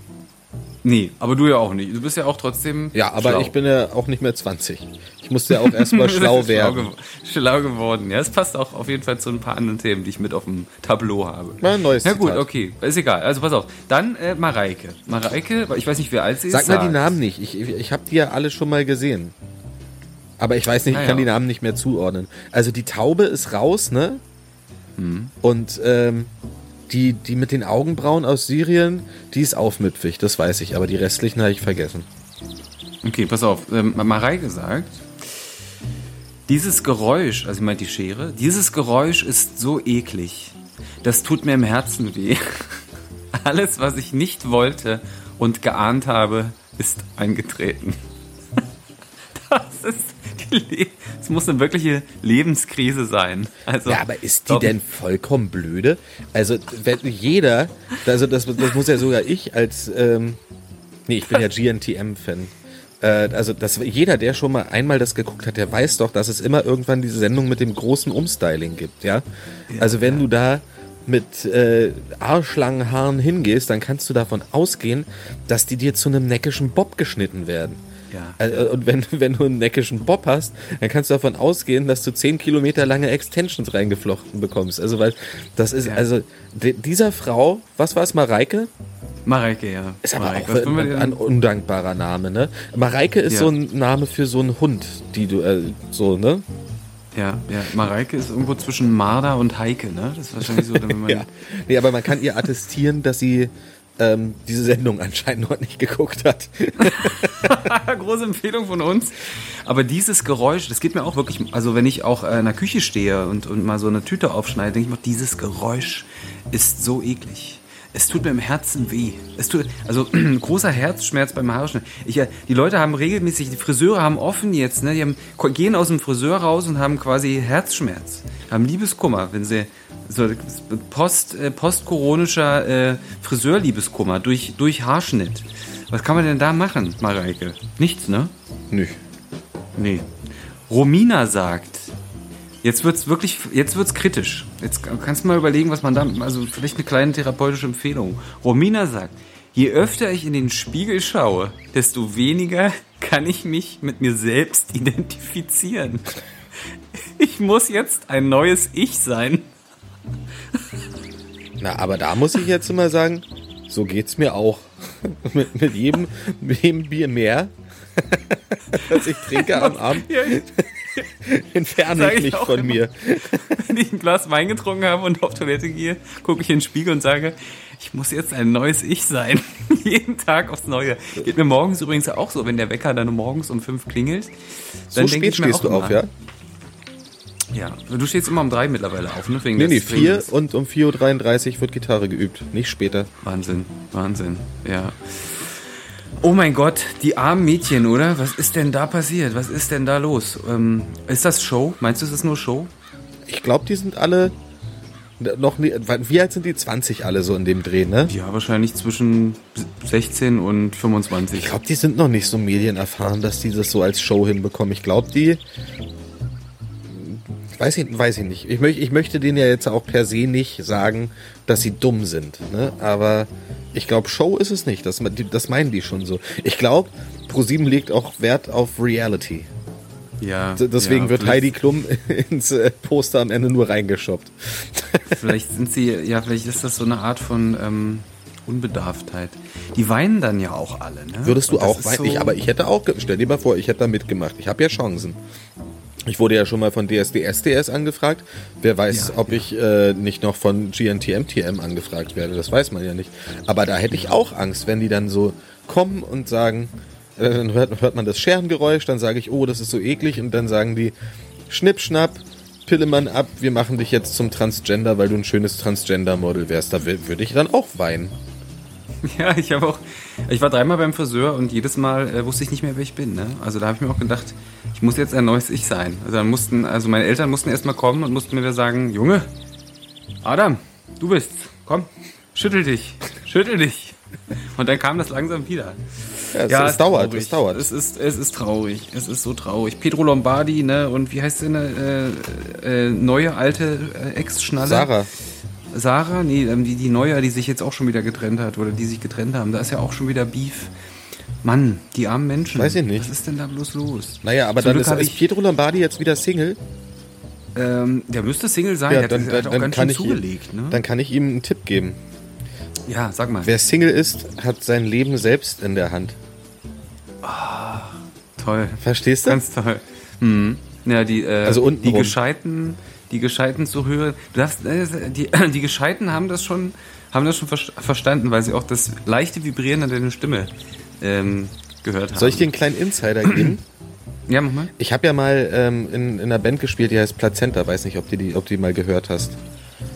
Nee, aber du ja auch nicht. Du bist ja auch trotzdem. Ja, aber schlau. ich bin ja auch nicht mehr 20. Ich musste ja auch erstmal schlau werden. Schlau, gew- schlau geworden. Ja, es passt auch auf jeden Fall zu ein paar anderen Themen, die ich mit auf dem Tableau habe. Mal ein neues Ja gut, Zitat. okay, ist egal. Also pass auf. Dann äh, Mareike. Mareike, ich weiß nicht, wie alt sie Sag ist. mal die Namen nicht. Ich, ich, habe die ja alle schon mal gesehen. Aber ich weiß nicht, ich kann ja. die Namen nicht mehr zuordnen. Also die Taube ist raus, ne? Hm. Und ähm, die, die mit den Augenbrauen aus Syrien, die ist aufmüpfig, das weiß ich. Aber die restlichen habe ich vergessen. Okay, pass auf. Ähm, Mareike sagt, dieses Geräusch, also ich meint die Schere, dieses Geräusch ist so eklig. Das tut mir im Herzen weh. Alles, was ich nicht wollte und geahnt habe, ist eingetreten. Das ist das muss eine wirkliche Lebenskrise sein. Also, Ja, aber ist die doch- denn vollkommen blöde? Also, wenn jeder, also das, das muss ja sogar ich als, ähm, nee, ich bin ja GNTM-Fan. Äh, also, das, jeder, der schon mal einmal das geguckt hat, der weiß doch, dass es immer irgendwann diese Sendung mit dem großen Umstyling gibt, ja? Also, wenn du da mit äh, Arschlangenhaaren hingehst, dann kannst du davon ausgehen, dass die dir zu einem neckischen Bob geschnitten werden. Ja. Äh, Und wenn, wenn du einen neckischen Bob hast, dann kannst du davon ausgehen, dass du 10 Kilometer lange Extensions reingeflochten bekommst. Also, weil das ist, Ja. also di- dieser Frau, was war es, Mareike? Mareike, ja. Ist aber Mareike, auch ein, ein undankbarer Name, ne? Mareike ist Ja. so ein Name für so einen Hund, die du, äh, so, ne? Ja, ja, Mareike ist irgendwo zwischen Marder und Heike, ne? Das ist wahrscheinlich so, wenn man. Ja. Nee, aber man kann ihr attestieren, dass sie ähm, diese Sendung anscheinend noch nicht geguckt hat. Große Empfehlung von uns. Aber dieses Geräusch, das geht mir auch wirklich, also wenn ich auch äh, in der Küche stehe und, und mal so eine Tüte aufschneide, denke ich mir, dieses Geräusch ist so eklig. Es tut mir im Herzen weh. Es tut, also großer Herzschmerz beim Haarschneiden. Ich, äh, die Leute haben regelmäßig, die Friseure haben offen jetzt, ne, die haben, gehen aus dem Friseur raus und haben quasi Herzschmerz, haben Liebeskummer, wenn sie so post, äh, postkoronischer äh, Friseurliebeskummer durch, durch Haarschnitt. Was kann man denn da machen, Mareike? Nichts, ne? Nö. Nee. Romina sagt, jetzt wird's wirklich, jetzt wird's kritisch. Jetzt kannst du mal überlegen, was man da, also vielleicht eine kleine therapeutische Empfehlung. Romina sagt, je öfter ich in den Spiegel schaue, desto weniger kann ich mich mit mir selbst identifizieren. Ich muss jetzt ein neues Ich sein. Na, aber da muss ich jetzt immer sagen, so geht's mir auch. mit, mit, jedem, mit jedem Bier mehr, das ich trinke am Abend, entferne Sag ich ich mich auch von immer. mir. Wenn ich ein Glas Wein getrunken habe und auf Toilette gehe, gucke ich in den Spiegel und sage, ich muss jetzt ein neues Ich sein. Jeden Tag aufs Neue. Geht mir morgens übrigens auch so, wenn der Wecker dann morgens um fünf klingelt. So denk spät stehst du auf, immer, ja? Ja. Du stehst immer um drei mittlerweile auf, ne? Wegen Nee, nee, vier und um 4.33 Uhr wird Gitarre geübt, nicht später. Wahnsinn, Wahnsinn, ja. Oh mein Gott, die armen Mädchen, oder? Was ist denn da passiert? Was ist denn da los? Ähm, ist das Show? Meinst du, es ist nur Show? Ich glaube, die sind alle noch nie, wie alt sind die? 20 alle so in dem Dreh, ne? Ja, wahrscheinlich zwischen 16 und 25. Ich glaube, die sind noch nicht so medienerfahren, dass die das so als Show hinbekommen. Ich glaube, die. Weiß ich, weiß ich nicht. Ich, möch, ich möchte denen ja jetzt auch per se nicht sagen, dass sie dumm sind. Ne? Aber ich glaube, Show ist es nicht. Das, das meinen die schon so. Ich glaube, ProSieben legt auch Wert auf Reality. Ja. Deswegen ja, wird Heidi Klum ins äh, Poster am Ende nur reingeshoppt. Vielleicht sind sie, ja, vielleicht ist das so eine Art von ähm, Unbedarftheit. Die weinen dann ja auch alle, ne? Würdest du auch weinen? so- Ich, aber ich hätte auch, stell dir mal vor, ich hätte da mitgemacht. Ich habe ja Chancen. Ich wurde ja schon mal von DSDS-DS angefragt. Wer weiß, Ja, ob ja. ich äh, nicht noch von GNTM-TM angefragt werde. Das weiß man ja nicht. Aber da hätte ich auch Angst, wenn die dann so kommen und sagen, äh, dann hört, hört man das Scherengeräusch, dann sage ich, oh, das ist so eklig. Und dann sagen die, schnipp, schnapp, Pillemann ab, wir machen dich jetzt zum Transgender, weil du ein schönes Transgender-Model wärst. Da wür- würde ich dann auch weinen. Ja, ich habe auch. Ich war dreimal beim Friseur und jedes Mal äh, wusste ich nicht mehr, wer ich bin. Ne? Also da habe ich mir auch gedacht, ich muss jetzt ein neues Ich sein. Also dann mussten, also meine Eltern mussten erstmal kommen und mussten mir wieder sagen, Junge, Adam, du bist's. Komm, schüttel dich, schüttel dich. Und dann kam das langsam wieder. Ja, es, es ist dauert, es dauert. Es ist, es ist traurig. Es ist so traurig. Pedro Lombardi, ne? Und wie heißt sie, ne? Äh, äh, neue alte äh, Ex-Schnalle? Sarah. Sarah? Nee, ähm, die, die neue, die sich jetzt auch schon wieder getrennt hat oder die sich getrennt haben. Da ist ja auch schon wieder Beef. Mann, die armen Menschen. Weiß ich nicht. Was ist denn da bloß los? Naja, aber Zum dann Glück ist, ist Pietro Lombardi jetzt wieder Single. Ähm, der müsste Single sein. Ja, der dann, hat, dann, hat auch dann, ganz kann schön ich zugelegt, ihm, ne? dann kann ich ihm einen Tipp geben. ja, sag mal. Wer Single ist, hat sein Leben selbst in der Hand. Toll. Verstehst du? Ganz toll. Hm. Ja, die, äh, Also die. Gescheiten, die Gescheiten zu hören. Du darfst, äh, die, die Gescheiten haben das schon, haben das schon ver verstanden, weil sie auch das leichte Vibrieren an deiner Stimme ähm, gehört haben. Soll ich dir einen kleinen Insider geben? Ja, mach mal. Ich habe ja mal ähm, in, in einer Band gespielt, die heißt Plazenta. Weiß nicht, ob du die, ob du die mal gehört hast.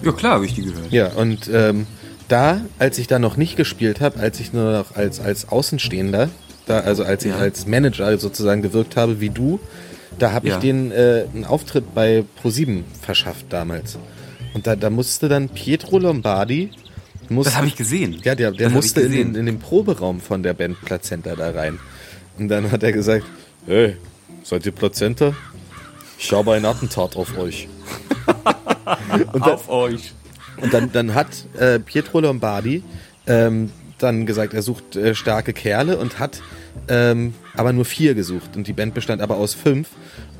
Ja, klar, habe ich die gehört. Ja, und ähm, da, als ich da noch nicht gespielt habe, als ich nur noch als, als Außenstehender, da, also als ich Ja. als Manager sozusagen gewirkt habe, wie du, da habe Ja. ich denen äh, einen Auftritt bei ProSieben verschafft damals. Und da, da musste dann Pietro Lombardi. Musste, Das habe ich gesehen. Ja, der, der Das musste in in den Proberaum von der Band Plazenta da rein. Und dann hat er gesagt, hey, seid ihr Plazenta? Ich habe ein Attentat auf euch. und dann, Auf euch. und dann, dann hat äh, Pietro Lombardi ähm, dann gesagt, er sucht äh, starke Kerle und hat ähm, aber nur vier gesucht. Und die Band bestand aber aus fünf.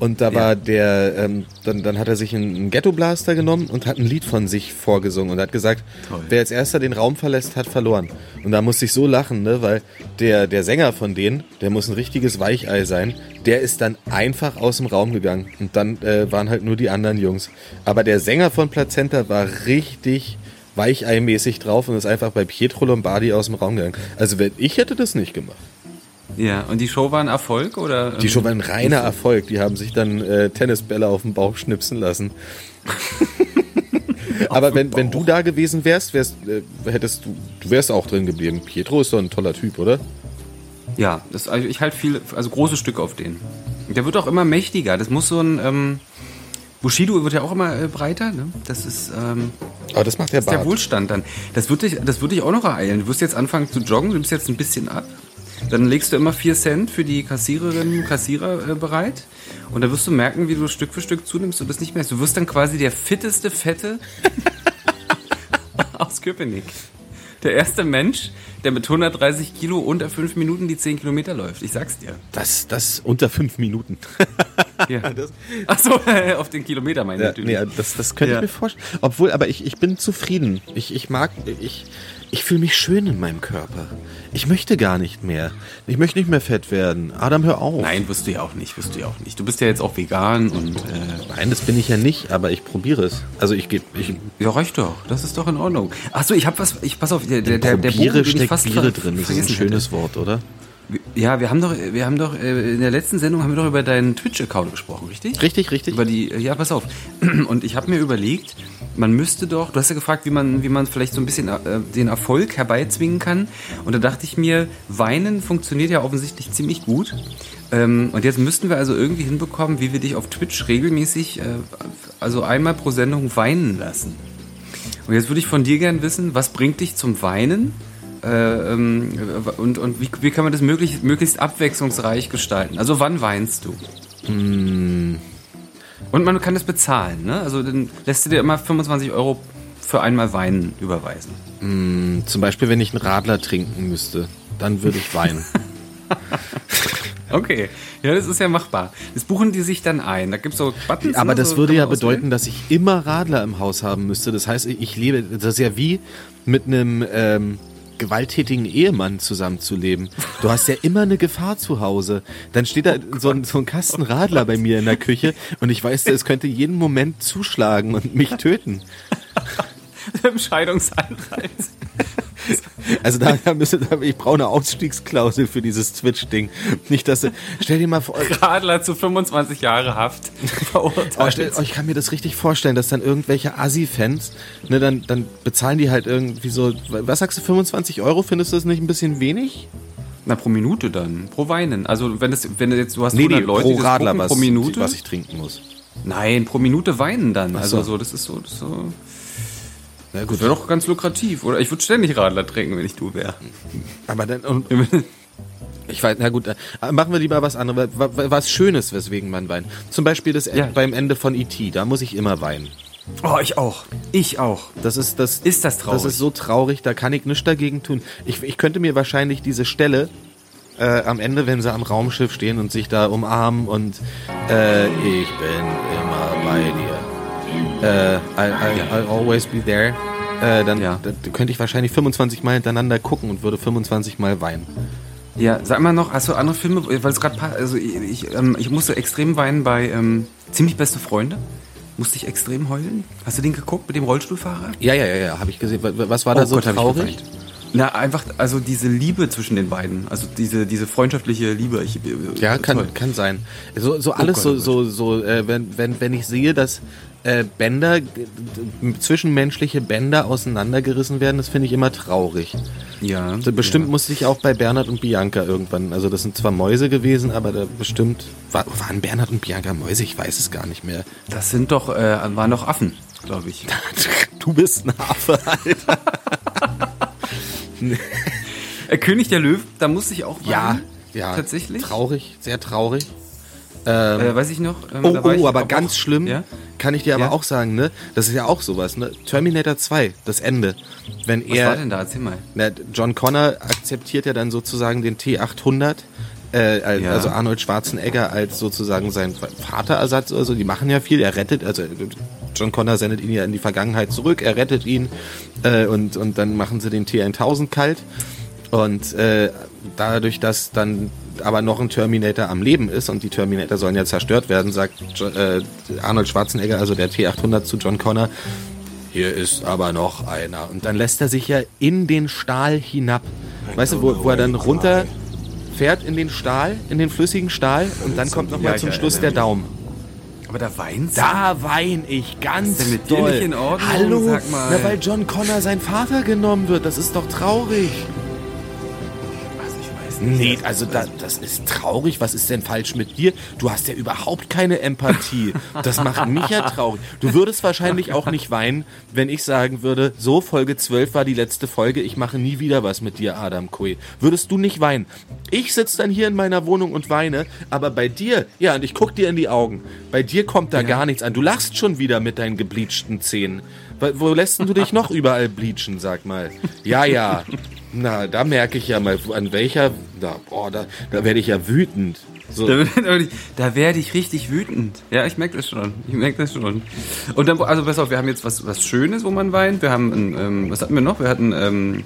Und da war der, ähm, dann, dann hat er sich einen, einen Ghetto-Blaster genommen und hat ein Lied von sich vorgesungen und hat gesagt, Toll. wer als erster den Raum verlässt, hat verloren. Und da musste ich so lachen, ne, weil der, der Sänger von denen, der muss ein richtiges Weichei sein, der ist dann einfach aus dem Raum gegangen. Und dann äh, waren halt nur die anderen Jungs. Aber der Sänger von Plazenta war richtig weicheimäßig drauf und ist einfach bei Pietro Lombardi aus dem Raum gegangen. Also wenn ich hätte das nicht gemacht. Ja, und die Show war ein Erfolg oder? Die Show war ein reiner Erfolg. Die haben sich dann äh, Tennisbälle auf den Bauch schnipsen lassen. Aber wenn, wenn du da gewesen wärst, wärst äh, hättest du, du wärst auch drin geblieben. Pietro ist doch ein toller Typ, oder? Ja, das, also ich halte viel, also große Stücke auf den. Der wird auch immer mächtiger. Das muss so ein ähm, Bushido wird ja auch immer äh, breiter. Ne? Das ist, ähm, Aber das macht der das der. Wohlstand dann. Das wird dich, das wird dich auch noch ereilen. Du wirst jetzt anfangen zu joggen. Du nimmst jetzt ein bisschen ab. Dann legst du immer 4 Cent für die Kassiererinnen und Kassierer äh, bereit. Und dann wirst du merken, wie du Stück für Stück zunimmst und das nicht mehr. Du wirst dann quasi der fitteste Fette aus Köpenick. Der erste Mensch, der mit 130 Kilo unter 5 Minuten die 10 Kilometer läuft. Ich sag's dir. Das, das unter fünf Minuten. Ja. Achso, auf den Kilometer meine ich Ja, natürlich. nee, das, das könnte Ja. ich mir vorstellen. Obwohl, aber ich, ich bin zufrieden. Ich, ich mag, ich, ich fühle mich schön in meinem Körper. Ich möchte gar nicht mehr. Ich möchte nicht mehr fett werden. Adam, hör auf. Nein, wirst du ja auch nicht, wirst du ja auch nicht. Du bist ja jetzt auch vegan und äh, Nein, das bin ich ja nicht, aber ich probiere es. Also ich gebe, ich ja, reicht doch. Das ist doch in Ordnung. Achso, ich habe was, ich pass auf, der, der, der, der Bogen, den ich fast Biere drin. Das ist ein schönes. Wort, oder? Ja, wir haben doch, wir haben doch äh, in der letzten Sendung haben wir doch über deinen Twitch-Account gesprochen, richtig? Richtig, richtig. Über die, ja, pass auf. Und ich habe mir überlegt, man müsste doch, du hast ja gefragt, wie man, wie man vielleicht so ein bisschen äh, den Erfolg herbeizwingen kann. Und da dachte ich mir, Weinen funktioniert ja offensichtlich ziemlich gut. Ähm, und jetzt müssten wir also irgendwie hinbekommen, wie wir dich auf Twitch regelmäßig, äh, also einmal pro Sendung weinen lassen. Und jetzt würde ich von dir gern wissen, was bringt dich zum Weinen? Äh, ähm, und und wie, wie kann man das möglichst, möglichst abwechslungsreich gestalten? Also wann weinst du? Und man kann das bezahlen, ne? Also dann lässt du dir immer 25 Euro für einmal Weinen überweisen. Zum Beispiel, wenn ich einen Radler trinken müsste, dann würde ich weinen. Okay, ja, das ist ja machbar. Das buchen die sich dann ein. Da gibt's so Buttons. Aber ne? das so würde ja auswählen. bedeuten, dass ich immer Radler im Haus haben müsste. Das heißt, ich lebe, das ist ja wie mit einem, ähm, gewalttätigen Ehemann zusammenzuleben. Du hast ja immer eine Gefahr zu Hause. Dann steht da so ein, so ein Kasten Radler bei mir in der Küche und ich weiß, es könnte jeden Moment zuschlagen und mich töten. Im Scheidungsanwalt. Also da, da müsste, da, ich brauche eine Ausstiegsklausel für dieses Twitch-Ding. Nicht, dass, stell dir mal vor, Radler zu 25 Jahre Haft verurteilt. Oh, stell, oh, ich kann mir das richtig vorstellen, dass dann irgendwelche Assi-Fans, ne, dann, dann bezahlen die halt irgendwie so, was sagst du, 25 Euro? Findest du das nicht ein bisschen wenig? Na, pro Minute dann. Pro Weinen. Also, wenn, das, wenn du jetzt, du hast Nee, 100 nee, Leute, die pro das Radler, gucken, was, pro Minute. was ich trinken muss. Nein, pro Minute weinen dann. Also, so. so, das ist so, das ist so. Na Das gut, wäre doch ganz lukrativ. Oder ich würde ständig Radler trinken, wenn ich du wäre. aber dann, und, ich weiß, na gut, äh, machen wir lieber was anderes, wa- wa- was Schönes, weswegen man weint. Zum Beispiel das Ja. beim Ende von E.T., da muss ich immer weinen. Oh, ich auch. Ich auch. Das ist das. Ist das traurig? Das ist so traurig, da kann ich nichts dagegen tun. Ich, ich könnte mir wahrscheinlich diese Stelle äh, am Ende, wenn sie am Raumschiff stehen und sich da umarmen und äh, ich bin immer bei dir. Äh, I, I, I'll always be there. Äh, dann, Ja. da, da könnte ich wahrscheinlich 25 Mal hintereinander gucken und würde 25 Mal weinen. Ja, sag mal noch, hast du andere Filme, weil es gerade also ich, ich, ähm, ich musste extrem weinen bei ähm, Ziemlich beste Freunde. Musste ich extrem heulen. Hast du den geguckt mit dem Rollstuhlfahrer? Ja, ja, ja, ja, habe ich gesehen. Wa- wa- Was war da so Oh ich traurig? Na, einfach, also diese Liebe zwischen den beiden. Also diese, diese freundschaftliche Liebe. Ich, Ja, toll. kann, kann sein. So, so alles Gott, so, oh so, so äh, wenn, wenn, wenn ich sehe, dass äh, Bänder, zwischenmenschliche Bänder auseinandergerissen werden, das finde ich immer traurig. Ja. Also bestimmt ja. musste ich auch bei Bernhard und Bianca irgendwann, also das sind zwar Mäuse gewesen, aber da bestimmt, war, waren Bernhard und Bianca Mäuse? Ich weiß es gar nicht mehr. Das sind doch, äh, waren doch Affen, glaube ich. Du bist ein Affe, Alter. Äh, König der Löwen, da musste ich auch weinen. Ja, ja. Tatsächlich? Traurig, sehr traurig. Äh, weiß ich noch. ähm, Oh, war oh, aber auch- ganz schlimm, Ja? kann ich dir aber Ja? auch sagen, ne? Das ist ja auch sowas, ne? Terminator 2, das Ende. Wenn Was war er, denn da? Erzähl mal. na, John Connor akzeptiert ja dann sozusagen den T800, äh, Ja. also Arnold Schwarzenegger als sozusagen sein Vaterersatz oder so. Die machen ja viel, er rettet, also John Connor sendet ihn ja in die Vergangenheit zurück, er rettet ihn äh, und, und dann machen sie den T1000 kalt. Und äh, dadurch, dass dann aber noch ein Terminator am Leben ist und die Terminator sollen ja zerstört werden, sagt äh, Arnold Schwarzenegger, also der T800 zu John Connor, hier ist aber noch einer. Und dann lässt er sich ja in den Stahl hinab. Weißt du, wo, wo er dann runter fährt in den Stahl, in den flüssigen Stahl und dann kommt nochmal zum Schluss der Daumen. Aber da weint Da wein ich ganz ist denn mit dir doll. nicht in Ordnung? Hallo, Sag mal. Na, weil John Connor sein Vater genommen wird. Das ist doch traurig. Nicht. Nee, also da, das ist traurig. Was ist denn falsch mit dir? Du hast ja überhaupt keine Empathie. Das macht mich ja traurig. Du würdest wahrscheinlich auch nicht weinen, wenn ich sagen würde, so Folge 12 war die letzte Folge, ich mache nie wieder was mit dir, Adam Koi. Würdest du nicht weinen? Ich sitze dann hier in meiner Wohnung und weine, aber bei dir, ja, und ich guck dir in die Augen. Bei dir kommt da gar nichts an. Du lachst schon wieder mit deinen gebleachten Zähnen. Wo- Wo lässt denn du dich noch überall bleachen, sag mal? Ja, ja. Na, da merke ich ja mal, an welcher, da, boah, da, da werde ich ja wütend. So, Da, da werde ich richtig wütend. Ja, ich merke das schon. Ich merke das schon. Und dann, also pass auf, wir haben jetzt was, was Schönes, wo man weint. Wir haben, ein, ähm, was hatten wir noch? Wir hatten, ähm,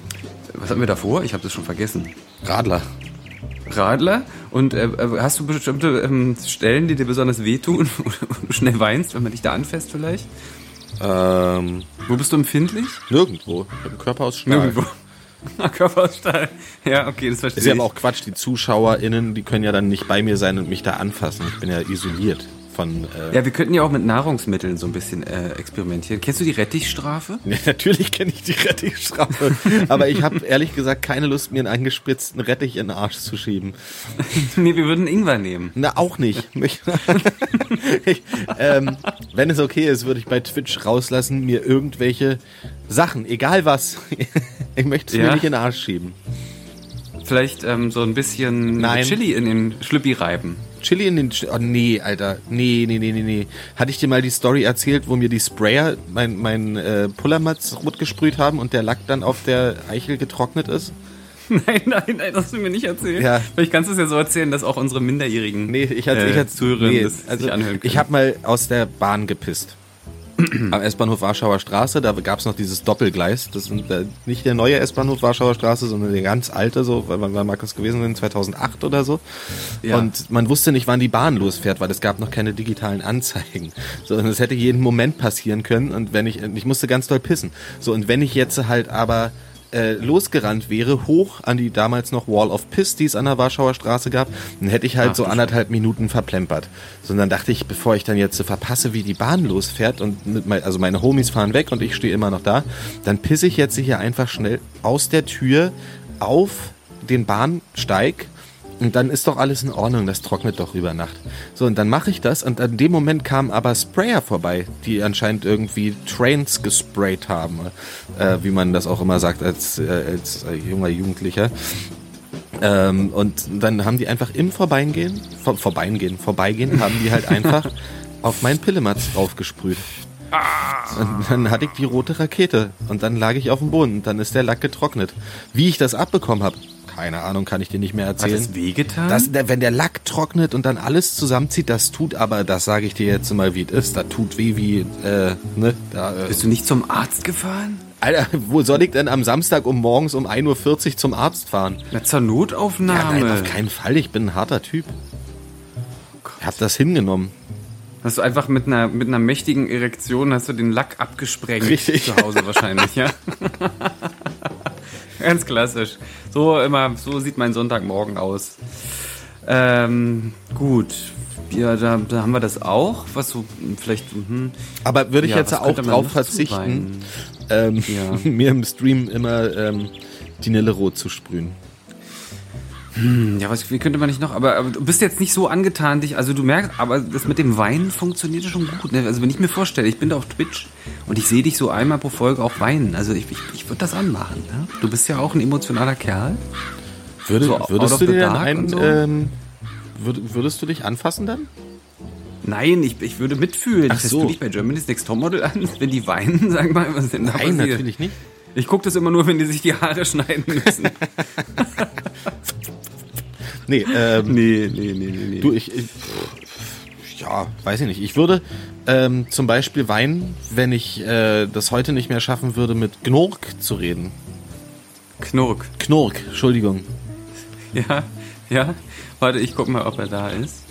was hatten wir davor? Ich habe das schon vergessen. Radler. Radler. Und äh, hast du bestimmte ähm, Stellen, die dir besonders wehtun, wo du schnell weinst, wenn man dich da anfasst vielleicht? Ähm, Wo bist du empfindlich? nirgendwo. Ich habe einen Körper aus Stahl. Körper aus Stahl. Ja, okay, das verstehe Ist ja ich. aber auch Quatsch. Die ZuschauerInnen, die können ja dann nicht bei mir sein und mich da anfassen. Ich bin ja isoliert von. Äh, Ja, wir könnten ja auch mit Nahrungsmitteln so ein bisschen äh, experimentieren. Kennst du die Rettichstrafe? Ja, natürlich kenne ich die Rettichstrafe. aber ich habe ehrlich gesagt keine Lust, mir einen angespritzten Rettich in den Arsch zu schieben. nee, wir würden Ingwer nehmen. Na, auch nicht. Ich, ähm, wenn es okay ist, würde ich bei Twitch rauslassen, mir irgendwelche Sachen, egal was. Ich möchte es Ja? mir nicht in den Arsch schieben. Vielleicht ähm, so ein bisschen Nein. Chili in den Schlüppi reiben. Chili in den. Oh nee, Alter. Nee, nee, nee, nee, nee. Hatte ich dir mal die Story erzählt, wo mir die Sprayer mein, mein äh, Pullermatz rot gesprüht haben und der Lack dann auf der Eichel getrocknet ist? nein, nein, nein, das hast du mir nicht erzählt. Ja. Vielleicht kannst du es ja so erzählen, dass auch unsere Minderjährigen Nee, ich hatte, äh, ich hatte nee, das also anhören können. Ich habe mal aus der Bahn gepisst. am S-Bahnhof Warschauer Straße, da gab es noch dieses Doppelgleis. Das ist nicht der neue S-Bahnhof Warschauer Straße, sondern der ganz alte, so, wann wann mag das gewesen sein? 2008 oder so. Ja. Und man wusste nicht, wann die Bahn losfährt, weil es gab noch keine digitalen Anzeigen. So, und es hätte jeden Moment passieren können und wenn ich, ich musste ganz doll pissen. So, und wenn ich jetzt halt aber äh, losgerannt wäre, hoch an die damals noch Wall of Piss, die es an der Warschauer Straße gab, dann hätte ich halt Ach, so anderthalb Minuten verplempert. Sondern dachte ich, bevor ich dann jetzt so verpasse, wie die Bahn losfährt und mit mein, also meine Homies fahren weg und ich stehe immer noch da, dann pisse ich jetzt hier einfach schnell aus der Tür auf den Bahnsteig und dann ist doch alles in Ordnung, das trocknet doch über Nacht. So, und dann mache ich das und an dem Moment kamen aber Sprayer vorbei, die anscheinend irgendwie Trains gesprayt haben, äh, wie man das auch immer sagt als, äh, als äh, junger Jugendlicher. Ähm, und dann haben die einfach im Vorbeigehen, vor, Vorbeigehen, Vorbeigehen, haben die halt einfach auf meinen Pillematz draufgesprüht. Und dann hatte ich die rote Rakete und dann lag ich auf dem Boden und dann ist der Lack getrocknet. Wie ich das abbekommen habe, keine Ahnung, kann ich dir nicht mehr Hat erzählen. das wehgetan? Das, wenn der Lack trocknet und dann alles zusammenzieht, das tut aber, das sage ich dir jetzt mal, wie es ist, das tut weh wie, äh, ne? Da, äh, Bist du nicht zum Arzt gefahren? Alter, wo soll ich denn am Samstag um morgens um 1.40 Uhr zum Arzt fahren? Na, zur Ja, Notaufnahme. nein, auf keinen Fall, ich bin ein harter Typ. Ich hab das hingenommen. Hast du einfach mit einer, mit einer mächtigen Erektion hast du den Lack abgesprengt Richtig. zu Hause wahrscheinlich, ja? Ganz klassisch. So immer, so sieht mein Sonntagmorgen aus. Ähm, gut. Ja, da, da haben wir das auch. Was so, vielleicht, mhm. Aber würde ich Ja, jetzt auch drauf verzichten, ähm, Ja. mir im Stream immer ähm, die Nille rot zu sprühen. Ja, was, wie könnte man nicht noch? Aber, aber du bist jetzt nicht so angetan, dich, also du merkst, aber das mit dem Weinen funktioniert schon gut. Ne? Also wenn ich mir vorstelle, ich bin da auf Twitch und ich sehe dich so einmal pro Folge auch weinen. Also ich, ich, ich würde das anmachen. Ne? Du bist ja auch ein emotionaler Kerl. Würde, So würdest du dir einen, so? ähm, würd, würdest du dich anfassen dann? Nein, ich, ich würde mitfühlen. Ach so. du dich bei Germany's Next Topmodel an, wenn die weinen? Sag mal, was denn da Nein, passiert? natürlich nicht. Ich gucke das immer nur, wenn die sich die Haare schneiden müssen. Nee, ähm, nee, nee, nee, nee, nee. du, ich, ich, ja, weiß ich nicht. Ich würde ähm, zum Beispiel weinen, wenn ich äh, das heute nicht mehr schaffen würde, mit Gnork zu reden. Knurk. Knork, Entschuldigung. Ja, ja. Warte, ich guck mal, ob er da ist.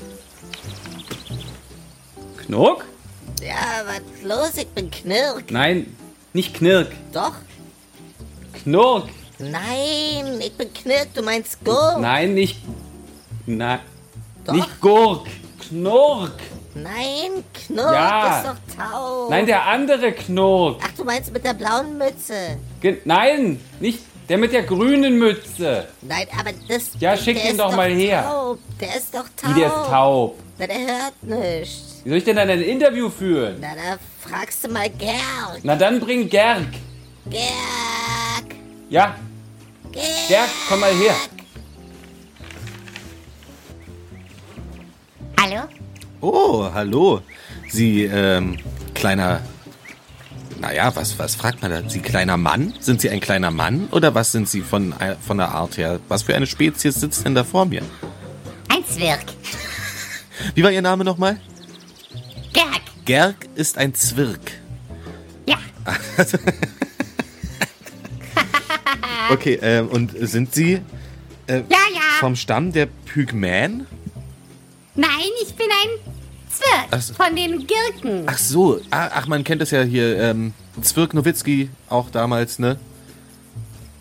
Knurk? Ja, was los? Ich bin Knirk. Nein, nicht Knirk. Doch? Knurk. Nein, ich bin Knirk. Du meinst Gurk. Nein, nicht. Nein. Doch. Nicht Gurk. Knurk. Nein, Knurk Ja. ist doch taub. Nein, der andere Knurk. Ach, du meinst mit der blauen Mütze. Ge Nein, nicht der mit der grünen Mütze. Nein, aber das... Ja, schick ihn ist doch mal her. Taub. Der ist doch taub. Wie der ist taub. Na, der hört nichts. Wie soll ich denn dann ein Interview führen? Na, da fragst du mal Gerg. Na dann bring Gerg. Gerg. Ja, Gerg. Gerg, komm mal her. Hallo? Oh, hallo. Sie, ähm, kleiner. Naja, was, was fragt man da? Sie kleiner Mann? Sind Sie ein kleiner Mann? Oder was sind Sie von, äh, von der Art her? Was für eine Spezies sitzt denn da vor mir? Ein Zwirk. Wie war Ihr Name nochmal? Gerg. Gerg ist ein Zwirk. Ja. Okay, ähm, und sind Sie äh, Ja, ja. vom Stamm der Pygmäen? Nein, ich bin ein Zwirk so. von den Girken. Ach so, ach, man kennt das ja hier, ähm, Zwirk Nowitzki auch damals, ne?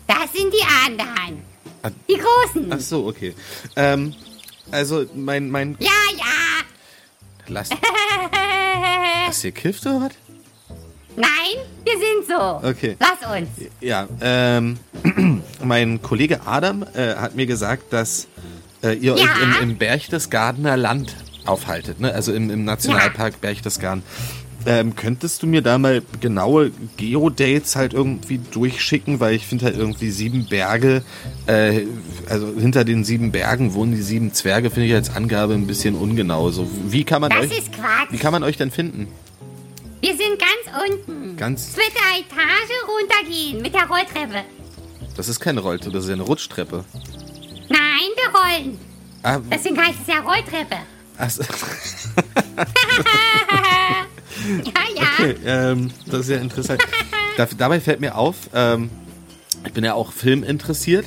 Das sind die anderen. Ah. Die Großen. Ach so, okay. Ähm, also, mein, mein, Ja, ja. lass, hast du gekifft oder was? Nein, wir sind so. Okay. Lass uns. Ja, ähm, mein Kollege Adam äh, hat mir gesagt, dass äh, ihr Ja. euch im, im Berchtesgadener Land aufhaltet, ne? Also im, im Nationalpark Berchtesgaden. Ähm, könntest du mir da mal genaue Geodates halt irgendwie durchschicken, weil ich finde halt irgendwie sieben Berge, äh, also hinter den sieben Bergen wohnen die sieben Zwerge, finde ich als Angabe ein bisschen ungenau. So, wie kann man Das euch, ist Quatsch. wie kann man euch denn finden? Wir sind ganz unten. Ganz, eine Etage runtergehen mit der Rolltreppe. das ist keine Rolltreppe, das ist ja eine Rutschtreppe. Nein, wir rollen. Ah, Deswegen heißt es ja Rolltreppe. ach so. Ja, ja. Okay, ähm, das ist ja interessant. Da, dabei fällt mir auf, ähm, ich bin ja auch filminteressiert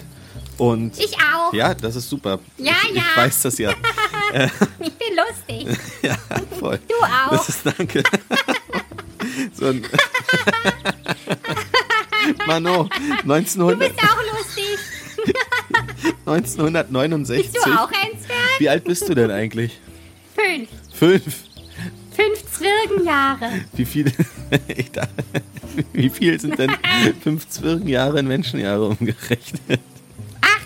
und Ich auch. ja, das ist super. Ja, ich, ja. Ich weiß das ja. Ich bin lustig. ja, voll. Du auch. Das ist danke. so ein Mano, 1900, Bist auch lustig. 1969. Bist du auch ein Zwerg? Wie alt bist du denn eigentlich? Fünf. Fünf. Fünf Zwirgenjahre. Wie viele? Ich dachte, wie viel sind denn fünf Zwirnjahre in Menschenjahre umgerechnet?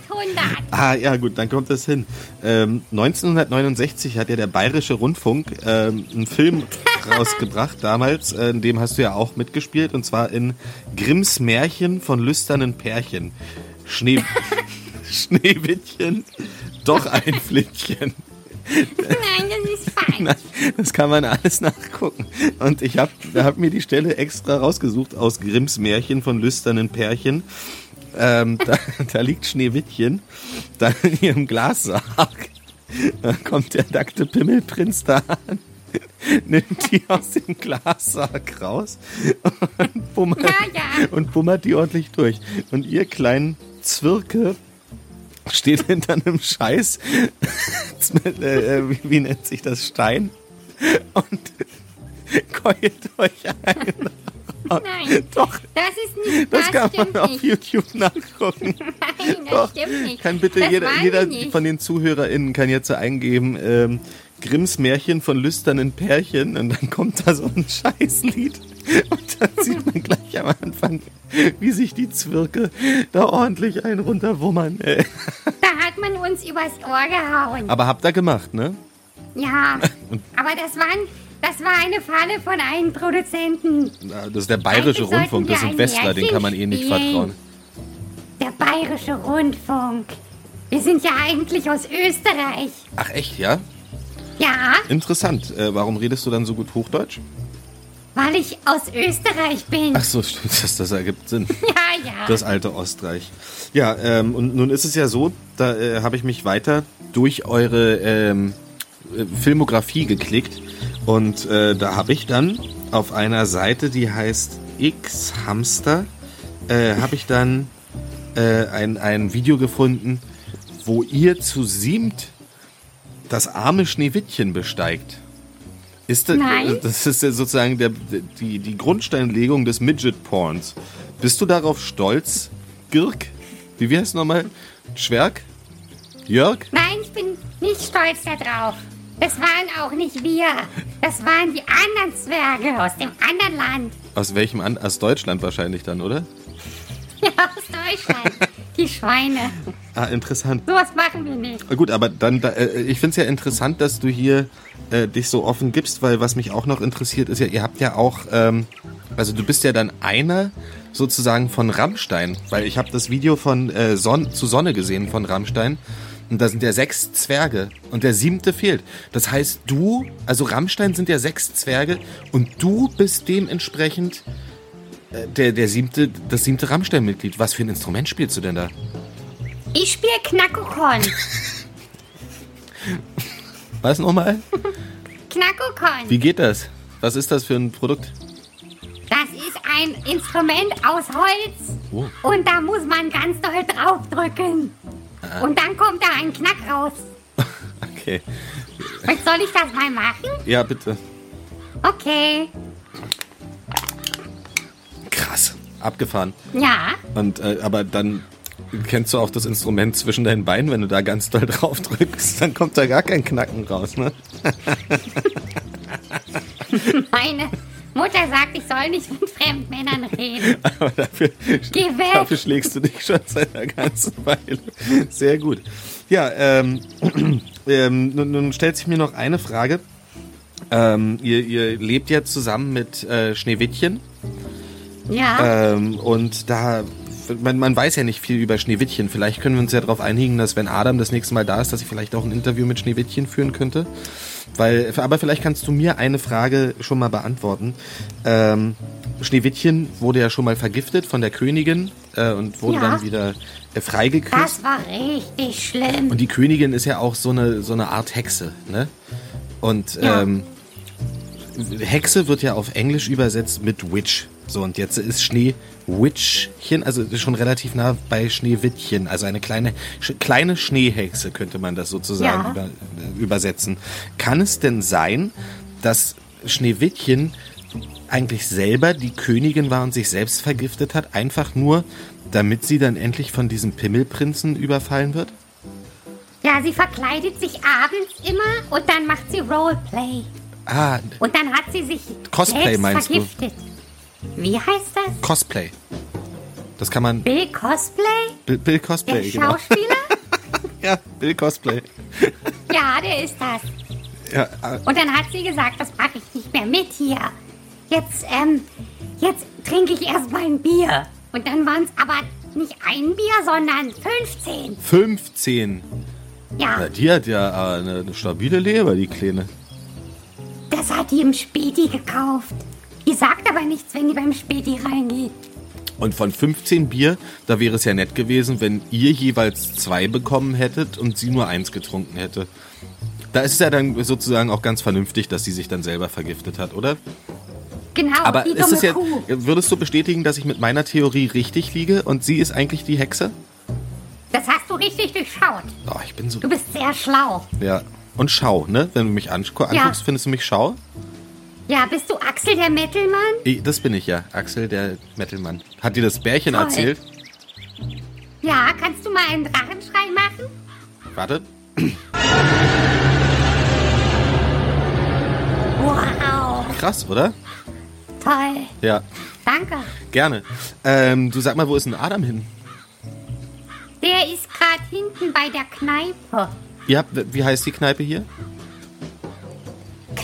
800. Ah, ja, gut, dann kommt das hin. Ähm, 1969 hat ja der Bayerische Rundfunk ähm, einen Film rausgebracht, damals, äh, in dem hast du ja auch mitgespielt, und zwar in Grimms Märchen von lüsternen Pärchen. Schnee, Schneewittchen, doch ein Flittchen. Nein, das ist falsch. Nein, das kann man alles nachgucken. Und ich habe hab mir die Stelle extra rausgesucht aus Grimms Märchen von lüsternen Pärchen. Ähm, da, da liegt Schneewittchen, dann in ihrem Glassarg. Da kommt der nackte Pimmelprinz da an, nimmt die aus dem Glassarg raus und bummert, Ja, ja. und bummert die ordentlich durch. Und ihr kleinen Zwirke steht hinter einem Scheiß, äh, wie, wie nennt sich das, Stein und keult euch ein. Nein. Doch, Das ist nicht, das das, kann man auf nicht. YouTube nachgucken. Nein, das Doch, stimmt nicht. kann bitte das jeder, jeder von den ZuhörerInnen kann jetzt so eingeben, ähm, Grimms Märchen von lüsternen Pärchen und dann kommt da so ein Scheißlied und dann sieht man gleich am Anfang, wie sich die Zwirke da ordentlich einen runterwummern. Äh. Da hat man uns übers Ohr gehauen. Aber habt ihr gemacht, ne? Ja, aber das, waren, das war eine Falle von einem Produzenten. Na, Das ist der Bayerische Eigentlich Rundfunk, das sind Westler, den kann man eh nicht spielen. vertrauen. Der Bayerische Rundfunk. Wir sind ja eigentlich aus Österreich. Ach echt, ja? Ja, Interessant. Äh, warum redest du dann so gut Hochdeutsch? Weil ich aus Österreich bin. Ach so, stimmt, das, das ergibt Sinn. Ja, ja. Das alte Ostreich. Ja, ähm, und nun ist es ja so, da äh, habe ich mich weiter durch eure ähm, äh, Filmografie geklickt und äh, da habe ich dann auf einer Seite, die heißt X-Hamster, äh, habe ich dann äh, ein, ein Video gefunden, wo ihr zu siebt das arme Schneewittchen besteigt. Ist das, Nein. das ist ja sozusagen der, die, die Grundsteinlegung des Midget-Porns. Bist du darauf stolz, Girk? Wie wie heißt nochmal? Schwerk? Jörg? Nein, ich bin nicht stolz darauf. Das waren auch nicht wir. Das waren die anderen Zwerge aus dem anderen Land. Aus welchem an aus Deutschland wahrscheinlich dann, oder? Ja, aus Deutschland. Die Schweine. Ah, interessant. Sowas machen wir nicht. Gut, aber dann, da, äh, ich finde es ja interessant, dass du hier äh, dich so offen gibst, weil was mich auch noch interessiert ist ja, ihr habt ja auch, ähm, also du bist ja dann einer sozusagen von Rammstein, weil ich habe das Video von äh, Son zu Sonne gesehen von Rammstein und da sind ja sechs Zwerge und der siebte fehlt. Das heißt, du, also Rammstein sind ja sechs Zwerge und du bist dementsprechend äh, der, der siebte, das siebte Rammstein-Mitglied. Was für ein Instrument spielst du denn da? Ich spiele Knackokon. Was nochmal? Knackokon. Wie geht das? Was ist das für ein Produkt? Das ist ein Instrument aus Holz. Oh. Und da muss man ganz doll draufdrücken. Ah. Und dann kommt da ein Knack raus. Okay. Und soll ich das mal machen? Ja, bitte. Okay. Krass. Abgefahren. Ja. Und, äh, aber dann kennst du auch das Instrument zwischen deinen Beinen, wenn du da ganz doll drauf drückst, dann kommt da gar kein Knacken raus, ne? Meine Mutter sagt, ich soll nicht mit Fremdmännern reden. Aber dafür, Geh weg. dafür schlägst du dich schon seit einer ganzen Weile. Sehr gut. Ja, ähm, ähm, nun, nun stellt sich mir noch eine Frage. Ähm, ihr, ihr lebt ja zusammen mit äh, Schneewittchen. Ja. Ähm, und da, man, man weiß ja nicht viel über Schneewittchen. Vielleicht können wir uns ja darauf einigen, dass wenn Adam das nächste Mal da ist, dass ich vielleicht auch ein Interview mit Schneewittchen führen könnte. Weil, aber vielleicht kannst du mir eine Frage schon mal beantworten. Ähm, Schneewittchen wurde ja schon mal vergiftet von der Königin äh, und wurde Ja. dann wieder äh, freigeküsst. das war richtig schlimm. Und die Königin ist ja auch so eine, so eine Art Hexe, ne? Und Ja. ähm, Hexe wird ja auf Englisch übersetzt mit Witch. So, und jetzt ist Schneewitchchen, also schon relativ nah bei Schneewittchen, also eine kleine, sch kleine Schneehexe könnte man das sozusagen Ja. über, äh, übersetzen. Kann es denn sein, dass Schneewittchen eigentlich selber die Königin war und sich selbst vergiftet hat, einfach nur, damit sie dann endlich von diesem Pimmelprinzen überfallen wird? Ja, sie verkleidet sich abends immer und dann macht sie Roleplay. Ah, Und dann hat sie sich Cosplay selbst meinst du? Wie heißt das? Cosplay. Das kann man. Bill Cosplay? Bill, Bill Der Cosplay, genau. Schauspieler? Ja, Bill Cosplay. ja, der ist das. Ja, äh, Und dann hat sie gesagt, das mache ich nicht mehr mit hier. Jetzt, ähm, jetzt trinke ich erst mal ein Bier. Und dann waren es aber nicht ein Bier, sondern 15. 15. Ja, Na, die hat ja äh, eine, eine stabile Leber, die Kleine. das hat die im Späti gekauft. Die sagt aber nichts, wenn die beim Späti reingeht. Und von 15 Bier, da wäre es ja nett gewesen, wenn ihr jeweils zwei bekommen hättet und sie nur eins getrunken hätte. Da ist es ja dann sozusagen auch ganz vernünftig, dass sie sich dann selber vergiftet hat, oder? Genau, Aber die ist es Kuh. würdest du bestätigen, dass ich mit meiner Theorie richtig liege und sie ist eigentlich die Hexe? Das hast du richtig durchschaut. Oh, ich bin so. Du bist sehr schlau. Ja. Und schau, ne? Wenn du mich anguck, Ja. anguckst, findest du mich schau? Ja, bist du Axel der Metalmann? Ich, das bin ich ja, Axel, der Metalmann. Hat dir das Bärchen Toll. erzählt? Ja, kannst du mal einen Drachenschrei machen? Warte. Wow, Krass, oder? toll. Ja, Danke. gerne. Ähm, du sag mal, wo ist denn Adam hin? Der ist gerade hinten bei der Kneipe. Habt, wie heißt die Kneipe hier?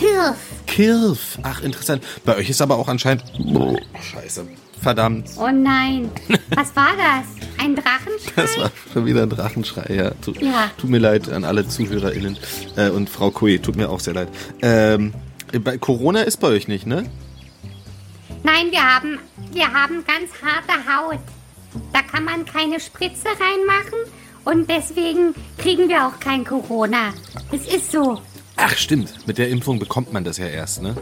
Kirf. Kirf. Ach, interessant. Bei euch ist aber auch anscheinend. Oh, scheiße. Verdammt. Oh nein. Was war das? Ein Drachenschrei? Das war schon wieder ein Drachenschrei, ja. Tut, Ja. tut mir leid an alle ZuhörerInnen. Äh, und Frau Kui, tut mir auch sehr leid. Ähm, bei Corona ist bei euch nicht, ne? Nein, wir haben, wir haben ganz harte Haut. Da kann man keine Spritze reinmachen und deswegen kriegen wir auch kein Corona. Es ist so. Ach, stimmt. Mit der Impfung bekommt man das ja erst, ne?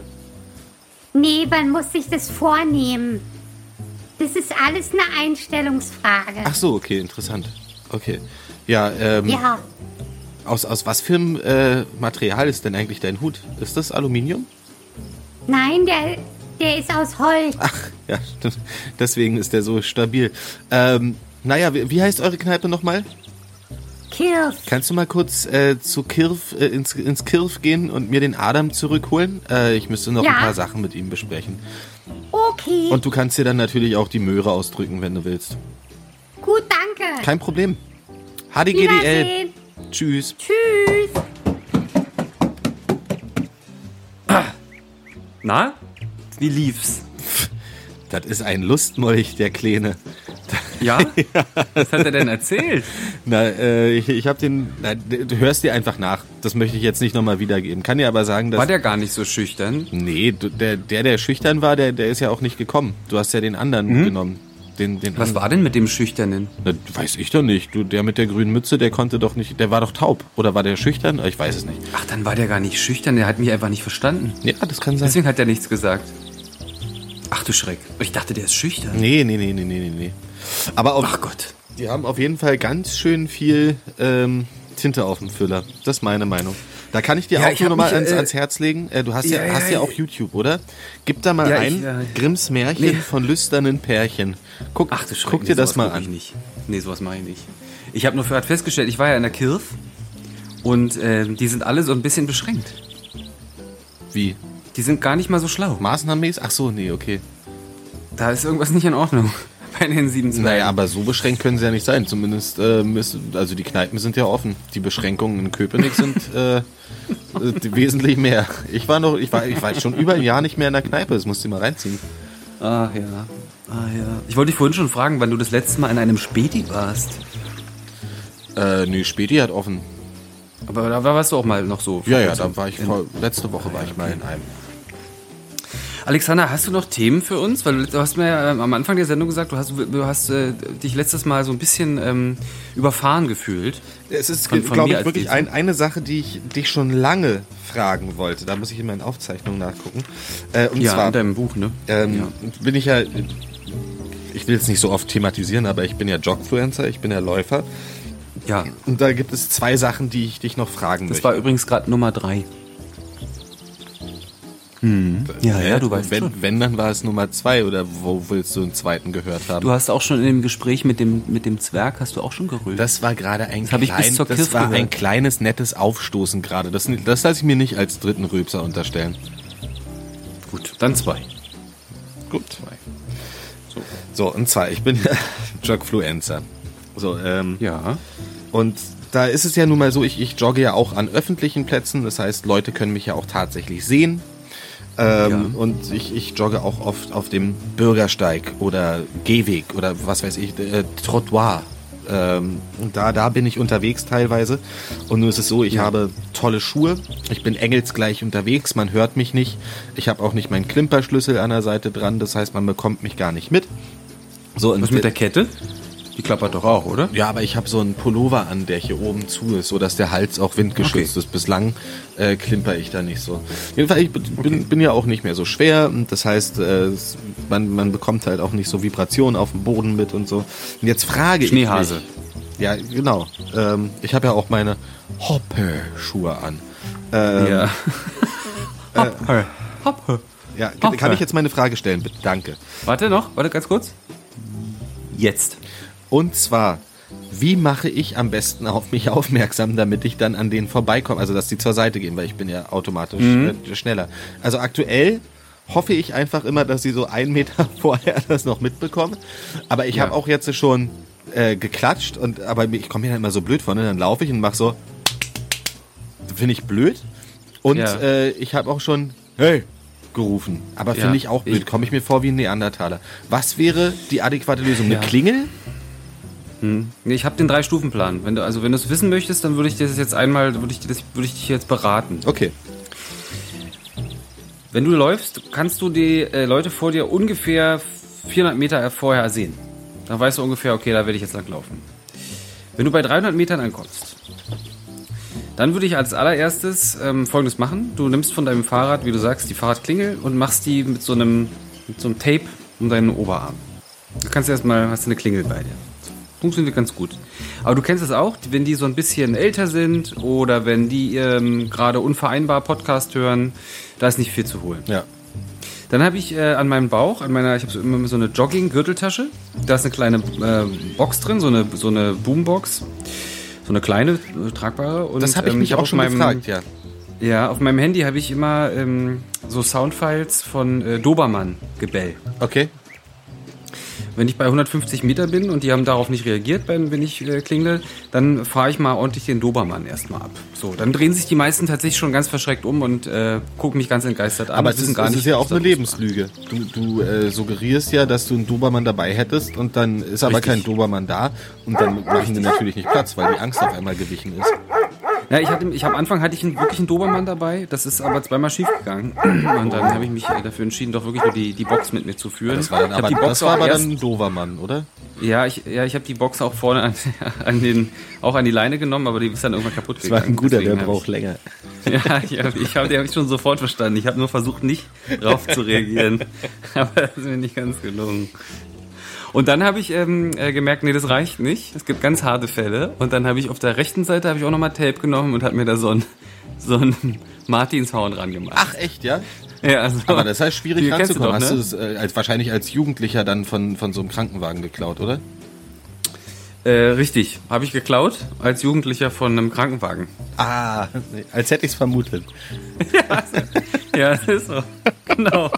Nee, man muss sich das vornehmen. Das ist alles eine Einstellungsfrage. Ach so, okay, interessant. Okay. Ja, ähm, Ja, aus, aus was für einem äh, Material ist denn eigentlich dein Hut? Ist das Aluminium? nein, der, der ist aus Holz. Ach, ja, stimmt. Deswegen ist der so stabil. Ähm, naja, wie, wie heißt eure Kneipe nochmal? Kirf. Kannst du mal kurz äh, zu Kirf, äh, ins, ins Kirf gehen und mir den Adam zurückholen? Äh, ich müsste noch Ja. ein paar Sachen mit ihm besprechen. Okay. Und du kannst dir dann natürlich auch die Möhre ausdrücken, wenn du willst. Gut, danke. Kein Problem. HDGDL. Tschüss. Tschüss. Na? Wie lief's? Das ist ein Lustmolch, der Kleine. Ja? Was hat er denn erzählt? Na, äh, ich, ich habe den. Na, du hörst dir einfach nach. Das möchte ich jetzt nicht nochmal wiedergeben. Kann dir aber sagen, dass. War der gar nicht so schüchtern? nee, der, der, der schüchtern war, der, der ist ja auch nicht gekommen. Du hast ja den anderen genommen. Den, den Was war denn mit dem Schüchternen? Na, weiß ich doch nicht. Du, der mit der grünen Mütze, der konnte doch nicht. Der war doch taub. Oder war der schüchtern? Ich weiß es nicht. Ach, dann war der gar nicht schüchtern, der hat mich einfach nicht verstanden. Ja, das kann sein. Deswegen hat er nichts gesagt. Ach du Schreck. Ich dachte, der ist schüchtern. Nee, nee, nee, nee, nee, nee, nee. Aber auf, Ach Gott. die haben auf jeden Fall ganz schön viel ähm, Tinte auf dem Füller. Das ist meine Meinung. Da kann ich dir Ja, auch ich nur noch mal mich, ans, äh, ans Herz legen. Äh, du hast ja, ja, hast ja ja. auch YouTube, oder? Gib da mal Ja, ein ich, Grimms Märchen nee. von lüsternen Pärchen. Guck, Ach du guck nee, dir das sowas mal guck Ich an. nicht. Nee, sowas mache ich nicht. Ich habe nur gerade festgestellt, ich war ja in der Kirf und äh, die sind alle so ein bisschen beschränkt. Wie? Die sind gar nicht mal so schlau. Maßnahmenmäßig? Ach so, nee, okay. Da ist irgendwas nicht in Ordnung bei den sieben Zwergen. Naja, aber so beschränkt können sie ja nicht sein. Zumindest, äh, müssen, also die Kneipen sind ja offen. Die Beschränkungen in Köpenick sind äh, äh, wesentlich mehr. Ich war noch, ich war, ich war schon über ein Jahr nicht mehr in der Kneipe. Das musst du mal reinziehen. Ach ja. Ah ja. Ich wollte dich vorhin schon fragen, wann du das letzte Mal in einem Späti warst. Äh, nee, Späti hat offen. Aber da warst du auch mal noch so. Ja, ja, da war ich vor, letzte Woche war ich mal in einem. Alexander, hast du noch Themen für uns? Weil du hast mir ja ähm, am Anfang der Sendung gesagt, du hast, du hast äh, dich letztes Mal so ein bisschen ähm, überfahren gefühlt. Es ist, glaube ich, wirklich ein, eine Sache, die ich dich schon lange fragen wollte. Da muss ich in meinen Aufzeichnungen nachgucken. Äh, und Ja, zwar in deinem Buch, ne? ähm, ja. bin ich ja, ich will es nicht so oft thematisieren, aber ich bin ja Jogfluencer, ich bin ja Läufer. ja. Und da gibt es zwei Sachen, die ich dich noch fragen Das möchte. war übrigens gerade Nummer drei. Ja, ja, du weißt wenn, schon. Wenn, dann war es Nummer zwei oder wo willst du einen zweiten gehört haben? Du hast auch schon in dem Gespräch mit dem, mit dem Zwerg, hast du auch schon gerüllt. Das war gerade ein, bis klein, das war gehört. ein kleines, nettes Aufstoßen gerade. Das, das lasse ich mir nicht als dritten Rülpser unterstellen. Gut, dann zwei. Gut. So. so, und zwar, ich bin Jogfluencer. So, ähm, Ja. und da ist es ja nun mal so, ich, ich jogge ja auch an öffentlichen Plätzen. Das heißt, Leute können mich ja auch tatsächlich sehen. Ähm, Ja. Und ich, ich jogge auch oft auf dem Bürgersteig oder Gehweg oder was weiß ich, äh, Trottoir. Ähm, und da, da bin ich unterwegs teilweise. Und nun ist es so, ich habe tolle Schuhe. Ich bin engelsgleich unterwegs. Man hört mich nicht. Ich habe auch nicht meinen Klimperschlüssel an der Seite dran. Das heißt, man bekommt mich gar nicht mit. So, und Was mit der Kette? Die klappert doch auch, oder? ja, aber ich habe so einen Pullover an, der hier oben zu ist, so dass der Hals auch windgeschützt Okay. ist. Bislang äh, klimper ich da nicht so. Jedenfalls, ich bin, bin ja auch nicht mehr so schwer. Das heißt, äh, man, man bekommt halt auch nicht so Vibrationen auf dem Boden mit und so. Und jetzt frage Schneehase. ich mich. Ja, genau. Ähm, ich habe ja auch meine Hoppe-Schuhe an. Ähm, Ja. Hoppe. Hoppe. ja, kann, kann ich jetzt meine Frage stellen, bitte? Danke. Warte noch, warte ganz kurz. Jetzt. Und zwar, wie mache ich am besten auf mich aufmerksam, damit ich dann an denen vorbeikomme? Also, dass die zur Seite gehen, weil ich bin ja automatisch äh, schneller. Also aktuell hoffe ich einfach immer, dass sie so einen Meter vorher das noch mitbekommen. Aber ich Ja. habe auch jetzt schon äh, geklatscht und aber ich komme mir dann immer so blöd vor, ne? Dann laufe ich und mache so, finde ich blöd. Und Ja. äh, ich habe auch schon, hey, gerufen. Aber Ja, finde ich auch blöd. Komme ich mir vor wie ein Neandertaler. Was wäre die adäquate Lösung? Eine Ja. Klingel? Nee, Ich habe den Drei-Stufen-Plan. Wenn du, also wenn du es wissen möchtest, dann würde ich dir das jetzt einmal, würde ich, das, würde ich dich jetzt beraten. Okay. Wenn du läufst, kannst du die äh, Leute vor dir ungefähr 400 Meter vorher sehen. Dann weißt du ungefähr, okay, da werde ich jetzt lang laufen. Wenn du bei 300 Metern ankommst, dann würde ich als allererstes ähm, Folgendes machen. Du nimmst von deinem Fahrrad, wie du sagst, die Fahrradklingel und machst die mit so einem, mit so einem Tape um deinen Oberarm. Du kannst erstmal, hast du eine Klingel bei dir. Funktioniert ganz gut. Aber du kennst es auch, wenn die so ein bisschen älter sind oder wenn die ähm, gerade unvereinbar Podcast hören, da ist nicht viel zu holen. Ja. Dann habe ich äh, an meinem Bauch, an meiner, ich habe so immer so eine Jogging-Gürteltasche. Da ist eine kleine äh, Box drin, so eine, so eine Boombox. So eine kleine, äh, tragbare. Und, Das habe ich ähm, mich auch schon meinem, gefragt, ja. Ja, auf meinem Handy habe ich immer ähm, so Soundfiles von äh, Dobermann-Gebell. Okay. Wenn ich bei 150 Meter bin und die haben darauf nicht reagiert, wenn, wenn ich äh, klingle, dann fahre ich mal ordentlich den Dobermann erstmal ab. So, dann drehen sich die meisten tatsächlich schon ganz verschreckt um und äh, gucken mich ganz entgeistert an. Aber es ist, es ist ja auch eine Lebenslüge. Du, du äh, suggerierst ja, dass du einen Dobermann dabei hättest und dann ist aber Richtig. kein Dobermann da und dann machen die natürlich nicht Platz, weil die Angst auf einmal gewichen ist. Ja, ich hatte, ich am Anfang hatte ich einen, wirklich einen Dobermann dabei. Das ist aber zweimal schief gegangen. Und dann habe ich mich äh, dafür entschieden, doch wirklich nur die, die Box mit mir zu führen. Das war dann aber, die Box das war aber erst, dann ein Dobermann, oder? ja, ich, ja, ich habe die Box auch vorne an, an den, auch an die Leine genommen, aber die ist dann irgendwann kaputt gegangen. Deswegen hab ich- länger. Ja, ich habe ich hab, hab ich schon sofort verstanden. Ich habe nur versucht, nicht drauf zu reagieren. Aber das ist mir nicht ganz gelungen. Und dann habe ich ähm, äh, gemerkt, nee, das reicht nicht. Es gibt ganz harte Fälle. Und dann habe ich auf der rechten Seite habe ich auch nochmal Tape genommen und habe mir da so ein so ein Martinshorn ran gemacht. Ach echt, ja? ja, also, Aber das heißt schwierig ranzukommen. doch, Hast du ne? es äh, als, wahrscheinlich als Jugendlicher dann von, von so einem Krankenwagen geklaut, oder? äh, richtig, habe ich geklaut als Jugendlicher von einem Krankenwagen. Ah, als hätte ich es vermutet. Ja, ist so. Genau.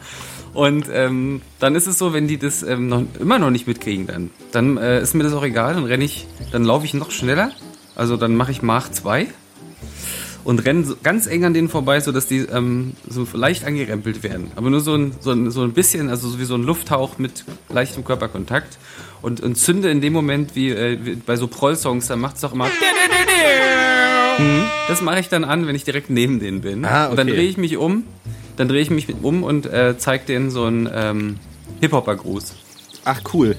Und ähm, dann ist es so, wenn die das ähm, noch, immer noch nicht mitkriegen, dann, dann äh, ist mir das auch egal. Dann renne ich, dann laufe ich noch schneller. Also dann mache ich Mach 2 und renne so ganz eng an denen vorbei, sodass die ähm, so leicht angerempelt werden. Aber nur so ein, so, ein, so ein bisschen, also so wie so ein Lufthauch mit leichtem Körperkontakt. Und, und zünde in dem Moment, wie, äh, wie bei so Proll-Songs, da macht es doch immer. Mhm. Das mache ich dann an, wenn ich direkt neben denen bin. Ah, Und dann okay. drehe ich mich um, dann drehe ich mich um und äh, zeige denen so einen ähm, Hip-Hopper-Gruß. Ach, cool.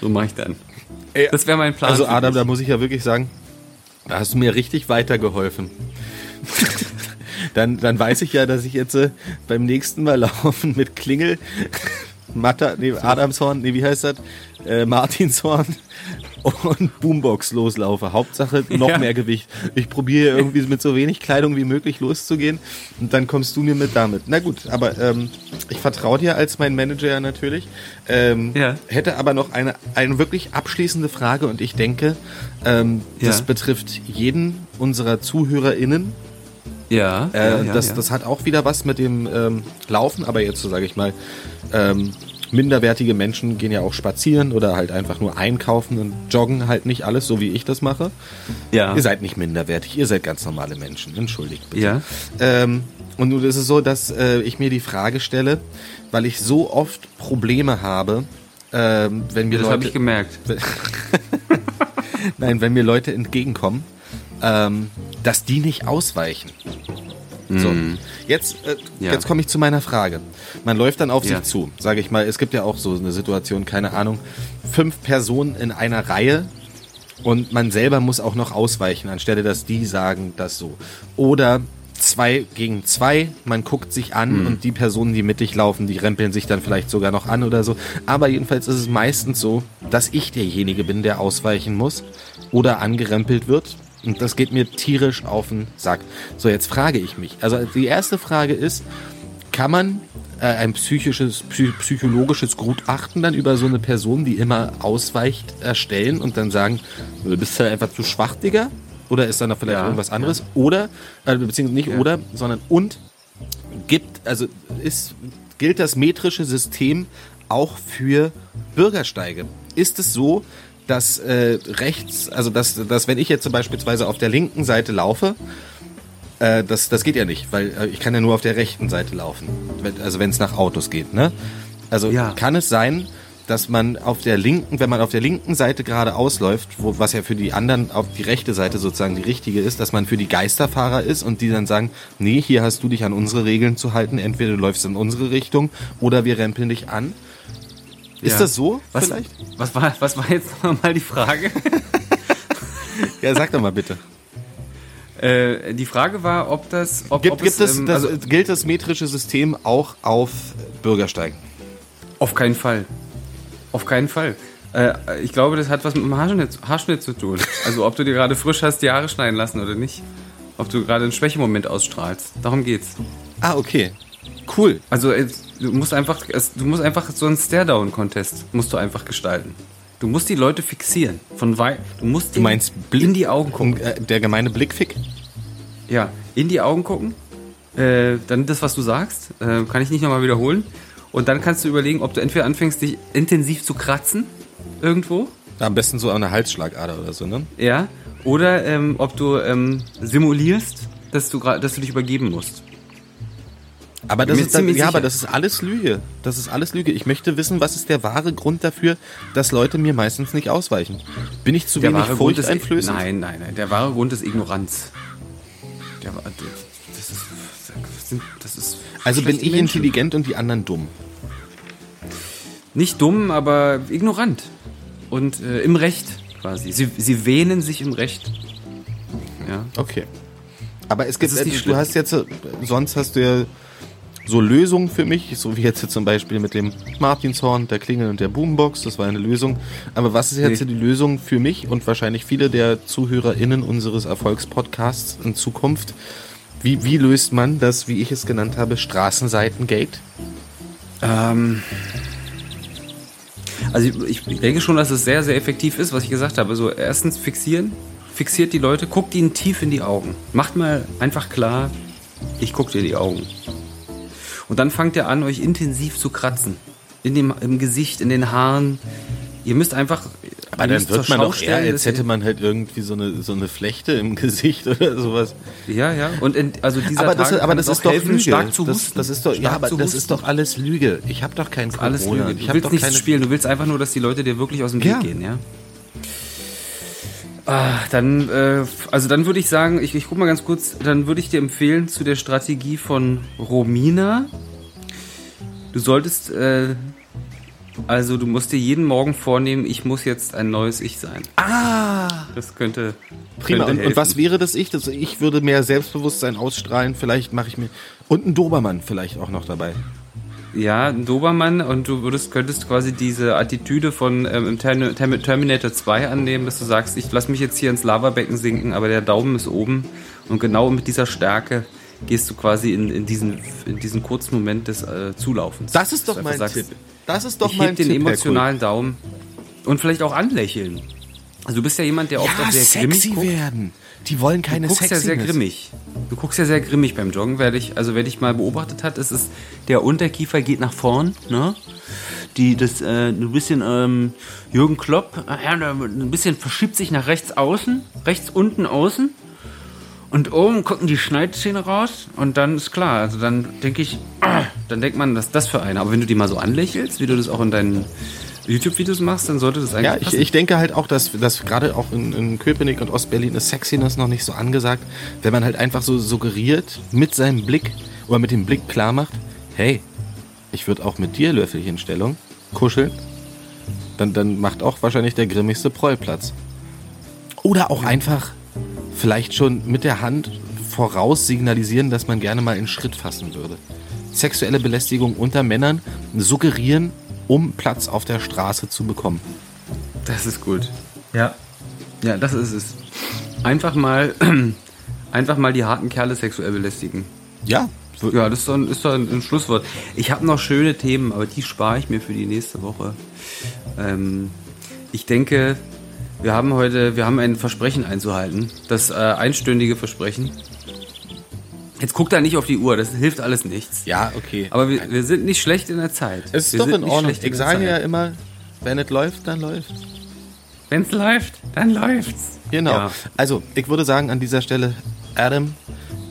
So mache ich dann. Ey, Das wäre mein Plan. Also Adam, da muss ich ja wirklich sagen, da hast du mir richtig weitergeholfen. dann, dann weiß ich ja, dass ich jetzt äh, beim nächsten Mal laufen mit Klingel, Matta, nee, Adamshorn, nee, wie heißt das? Äh, Martinshorn und Boombox loslaufe. Hauptsache noch Ja. mehr Gewicht. Ich probiere irgendwie mit so wenig Kleidung wie möglich loszugehen und dann kommst du mir mit damit. Na gut, aber ähm, ich vertraue dir als mein Manager natürlich. Ähm, Ja. Hätte aber noch eine, eine wirklich abschließende Frage und ich denke, ähm, das Ja. betrifft jeden unserer ZuhörerInnen. Ja, Äh, das, das hat auch wieder was mit dem ähm, Laufen, aber jetzt so sage ich mal, ähm, minderwertige Menschen gehen ja auch spazieren oder halt einfach nur einkaufen und joggen halt nicht alles, so wie ich das mache. ja. Ihr seid nicht minderwertig, ihr seid ganz normale Menschen. Entschuldigt bitte. ja. Ähm, und nun ist es so, dass äh, ich mir die Frage stelle, weil ich so oft Probleme habe, ähm, wenn mir Das habe Leute, ich gemerkt. nein, wenn mir Leute entgegenkommen, ähm, dass die nicht ausweichen. So, jetzt, äh, Mhm. Ja. jetzt komme ich zu meiner Frage. Man läuft dann auf Ja. sich zu, sage ich mal. Es gibt ja auch so eine Situation, keine Ahnung, fünf Personen in einer Reihe und man selber muss auch noch ausweichen, anstelle dass die sagen das so. Oder zwei gegen zwei, man guckt sich an Hm. und die Personen, die mittig laufen, die rempeln sich dann vielleicht sogar noch an oder so. Aber jedenfalls ist es meistens so, dass ich derjenige bin, der ausweichen muss oder angerempelt wird. Und das geht mir tierisch auf den Sack. So, jetzt frage ich mich. Also die erste Frage ist, kann man äh, ein psychisches, psy psychologisches Gutachten dann über so eine Person, die immer ausweicht, erstellen und dann sagen, du bist ja einfach zu schwach, Digga? Oder ist da noch vielleicht Ja, irgendwas anderes? Oder, äh, beziehungsweise nicht Ja. oder, sondern und gibt, also ist, gilt das metrische System auch für Bürgersteige? Ist es so, dass äh, rechts, also dass, dass wenn ich jetzt zum beispielsweise auf der linken Seite laufe, äh, das, das geht ja nicht, weil äh, ich kann ja nur auf der rechten Seite laufen, wenn, also wenn es nach Autos geht, ne? Also Ja. kann es sein, dass man auf der linken, wenn man auf der linken Seite gerade ausläuft, wo, was ja für die anderen auf die rechte Seite sozusagen die richtige ist, dass man für die Geisterfahrer ist und die dann sagen, nee, hier hast du dich an unsere Regeln zu halten, entweder du läufst in unsere Richtung oder wir rempeln dich an. Ist Ja. das so Was, vielleicht? was, war, was war jetzt nochmal die Frage? Ja, sag doch mal bitte. äh, die Frage war, ob das. Ob, Gibt, ob gibt es, ähm, das, also, gilt das metrische System auch auf Bürgersteigen? auf keinen Fall. Auf keinen Fall. Äh, ich glaube, das hat was mit dem Haarschnitt, Haarschnitt zu tun. Also, ob du dir gerade frisch hast die Haare schneiden lassen oder nicht. Ob du gerade einen Schwächemoment ausstrahlst. Darum geht's. Ah, okay. Cool. Also, äh, du musst einfach, du musst einfach so einen Stare-Down-Contest musst du einfach gestalten. Du musst die Leute fixieren. Von wei du musst Du meinst Blick- in die Augen gucken. Äh, Der gemeine Blickfick? Ja, in die Augen gucken. Äh, dann das, was du sagst, äh, kann ich nicht nochmal wiederholen. Und dann kannst du überlegen, ob du entweder anfängst, dich intensiv zu kratzen irgendwo, Am besten so an der Halsschlagader oder so, ne? ja, oder ähm, ob du ähm, simulierst, dass du, dass du dich übergeben musst. Aber das ist ziemlich ja, sicher. aber das ist alles Lüge. Das ist alles Lüge. Ich möchte wissen, was ist der wahre Grund dafür, dass Leute mir meistens nicht ausweichen? Bin ich zu wenig furchteinflößend? Nein, nein, nein. Der wahre Grund ist Ignoranz. Der, das ist, das das ist Also bin ich Menschen. intelligent und die anderen dumm. Nicht dumm, aber ignorant. Und äh, im Recht quasi. Sie, sie wähnen sich im Recht. Ja. Okay. Aber es gibt, äh, du schlimm. hast jetzt, äh, sonst hast du ja so Lösungen für mich, so wie jetzt zum Beispiel mit dem Martinshorn, der Klingel und der Boombox, das war eine Lösung. Aber was ist jetzt Nee. die Lösung für mich und wahrscheinlich viele der ZuhörerInnen unseres Erfolgspodcasts in Zukunft? Wie, wie löst man das, wie ich es genannt habe, Straßenseitengate? Ähm, also ich, ich denke schon, dass es sehr, sehr effektiv ist, was ich gesagt habe. So erstens fixieren, fixiert die Leute, guckt ihnen tief in die Augen. Macht mal einfach klar, ich gucke dir die Augen. Und dann fangt ihr an, euch intensiv zu kratzen. In dem, Im Gesicht, in den Haaren. Ihr müsst einfach. Aber dann wird man doch eher, als hätte man halt irgendwie so eine, so eine Flechte im Gesicht oder sowas. Ja, ja. Und in, also dieser Aber das, Tage aber das ist doch helfen, Lüge. stark zu das, husten. das ist doch, ja, aber das ist doch alles Lüge. Ich habe doch kein Corona. Alles Lüge. Ich Du hab willst doch nichts spielen, du willst einfach nur, dass die Leute dir wirklich aus dem Weg Ja. gehen, ja? Ach, dann, äh, also dann würde ich sagen, ich, ich guck mal ganz kurz, dann würde ich dir empfehlen zu der Strategie von Romina. Du solltest, äh, also du musst dir jeden Morgen vornehmen, ich muss jetzt ein neues Ich sein. Ah! Das könnte. Prima. könnte Und, und was wäre das Ich? Das ich würde mehr Selbstbewusstsein ausstrahlen. Vielleicht mache ich mir. Und ein Dobermann vielleicht auch noch dabei. Ja, ein Dobermann und du würdest, könntest quasi diese Attitüde von ähm, Terminator 2 annehmen, dass du sagst, ich lass mich jetzt hier ins Lavabecken sinken, aber der Daumen ist oben und genau mit dieser Stärke gehst du quasi in, in, diesen, in diesen kurzen Moment des äh, Zulaufens. Das ist doch mein sagst, Tipp. Das ist doch ich mein den Tipp. Emotionalen Daumen und vielleicht auch anlächeln. Also du bist ja jemand, der oft Ja, auch sehr grimmig sexy guckt. werden. Die wollen keine Du guckst ja sehr grimmig. Du guckst ja sehr grimmig beim Joggen. Wer dich, also wer dich mal beobachtet hat, ist es, der Unterkiefer geht nach vorn, ne? Die, das, äh, ein bisschen, ähm, Jürgen Klopp, äh, ein bisschen verschiebt sich nach rechts außen, rechts unten außen. Und oben gucken die Schneidezähne raus und dann ist klar. Also dann denke ich, dann denkt man, was ist das für eine. Aber wenn du die mal so anlächelst, wie du das auch in deinen YouTube-Videos machst, dann sollte das eigentlich Ja, ich, passen. ich denke halt auch, dass, dass gerade auch in, in Köpenick und Ostberlin ist Sexiness noch nicht so angesagt. Wenn man halt einfach so suggeriert mit seinem Blick oder mit dem Blick klar macht, hey, ich würde auch mit dir Löffelchenstellung kuscheln, dann, dann macht auch wahrscheinlich der grimmigste Proll Platz. Oder auch einfach vielleicht schon mit der Hand voraus signalisieren, dass man gerne mal einen Schritt fassen würde. Sexuelle Belästigung unter Männern suggerieren, um Platz auf der Straße zu bekommen. Das ist gut. Ja. Ja, das ist es. Einfach mal, einfach mal die harten Kerle sexuell belästigen. Ja, Ja, das ist doch ein, ist doch ein, Schlusswort. Ich habe noch schöne Themen, aber die spare ich mir für die nächste Woche. Ähm, ich denke, wir haben heute, wir haben ein Versprechen einzuhalten. Das äh, einstündige Versprechen. Jetzt guck da nicht auf die Uhr, das hilft alles nichts. ja, okay. Aber wir, wir sind nicht schlecht in der Zeit. es ist wir doch in Ordnung. Ich sage ja immer, wenn es läuft, dann läuft. Wenn's läuft, dann läuft's. Genau. Ja. Also, ich würde sagen an dieser Stelle, Adam,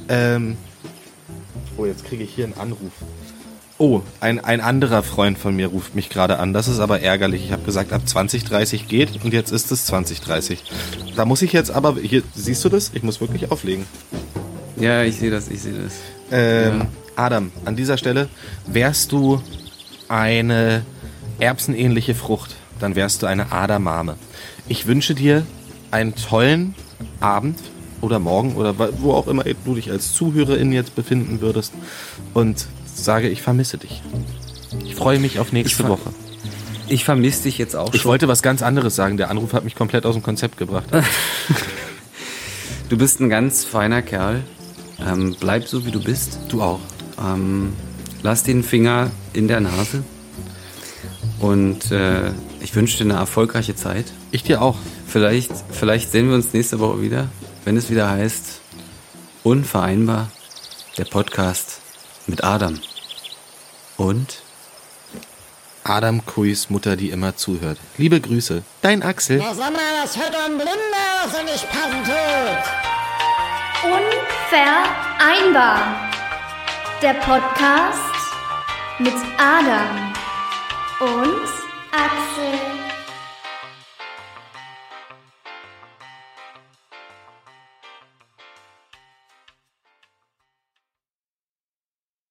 ähm, oh, jetzt kriege ich hier einen Anruf. Oh, ein, ein anderer Freund von mir ruft mich gerade an. Das ist aber ärgerlich. Ich habe gesagt, ab 2030 geht und jetzt ist es 2030. Da muss ich jetzt aber, hier, siehst du das? Ich muss wirklich auflegen. Ja, ich sehe das, ich sehe das. Ähm, Adam, an dieser Stelle wärst du eine erbsenähnliche Frucht, dann wärst du eine Adamame. Ich wünsche dir einen tollen Abend oder morgen oder wo auch immer du dich als Zuhörerin jetzt befinden würdest und sage, ich vermisse dich. Ich freue mich auf nächste Ich Woche. Ich vermisse dich jetzt auch Ich schon. wollte was ganz anderes sagen. Der Anruf hat mich komplett aus dem Konzept gebracht. Du bist ein ganz feiner Kerl. Ähm, bleib so, wie du bist. Du auch. Ähm, lass den Finger in der Nase. Und äh, ich wünsche dir eine erfolgreiche Zeit. Ich dir auch. Vielleicht, vielleicht sehen wir uns nächste Woche wieder, wenn es wieder heißt Unvereinbar, der Podcast mit Adam. Und Adam Kuis Mutter, die immer zuhört. Liebe Grüße. Dein Axel. Na sag mal, was hört ein Blinder, was er nicht passen tut? Unvereinbar. Der Podcast mit Adam und Axel.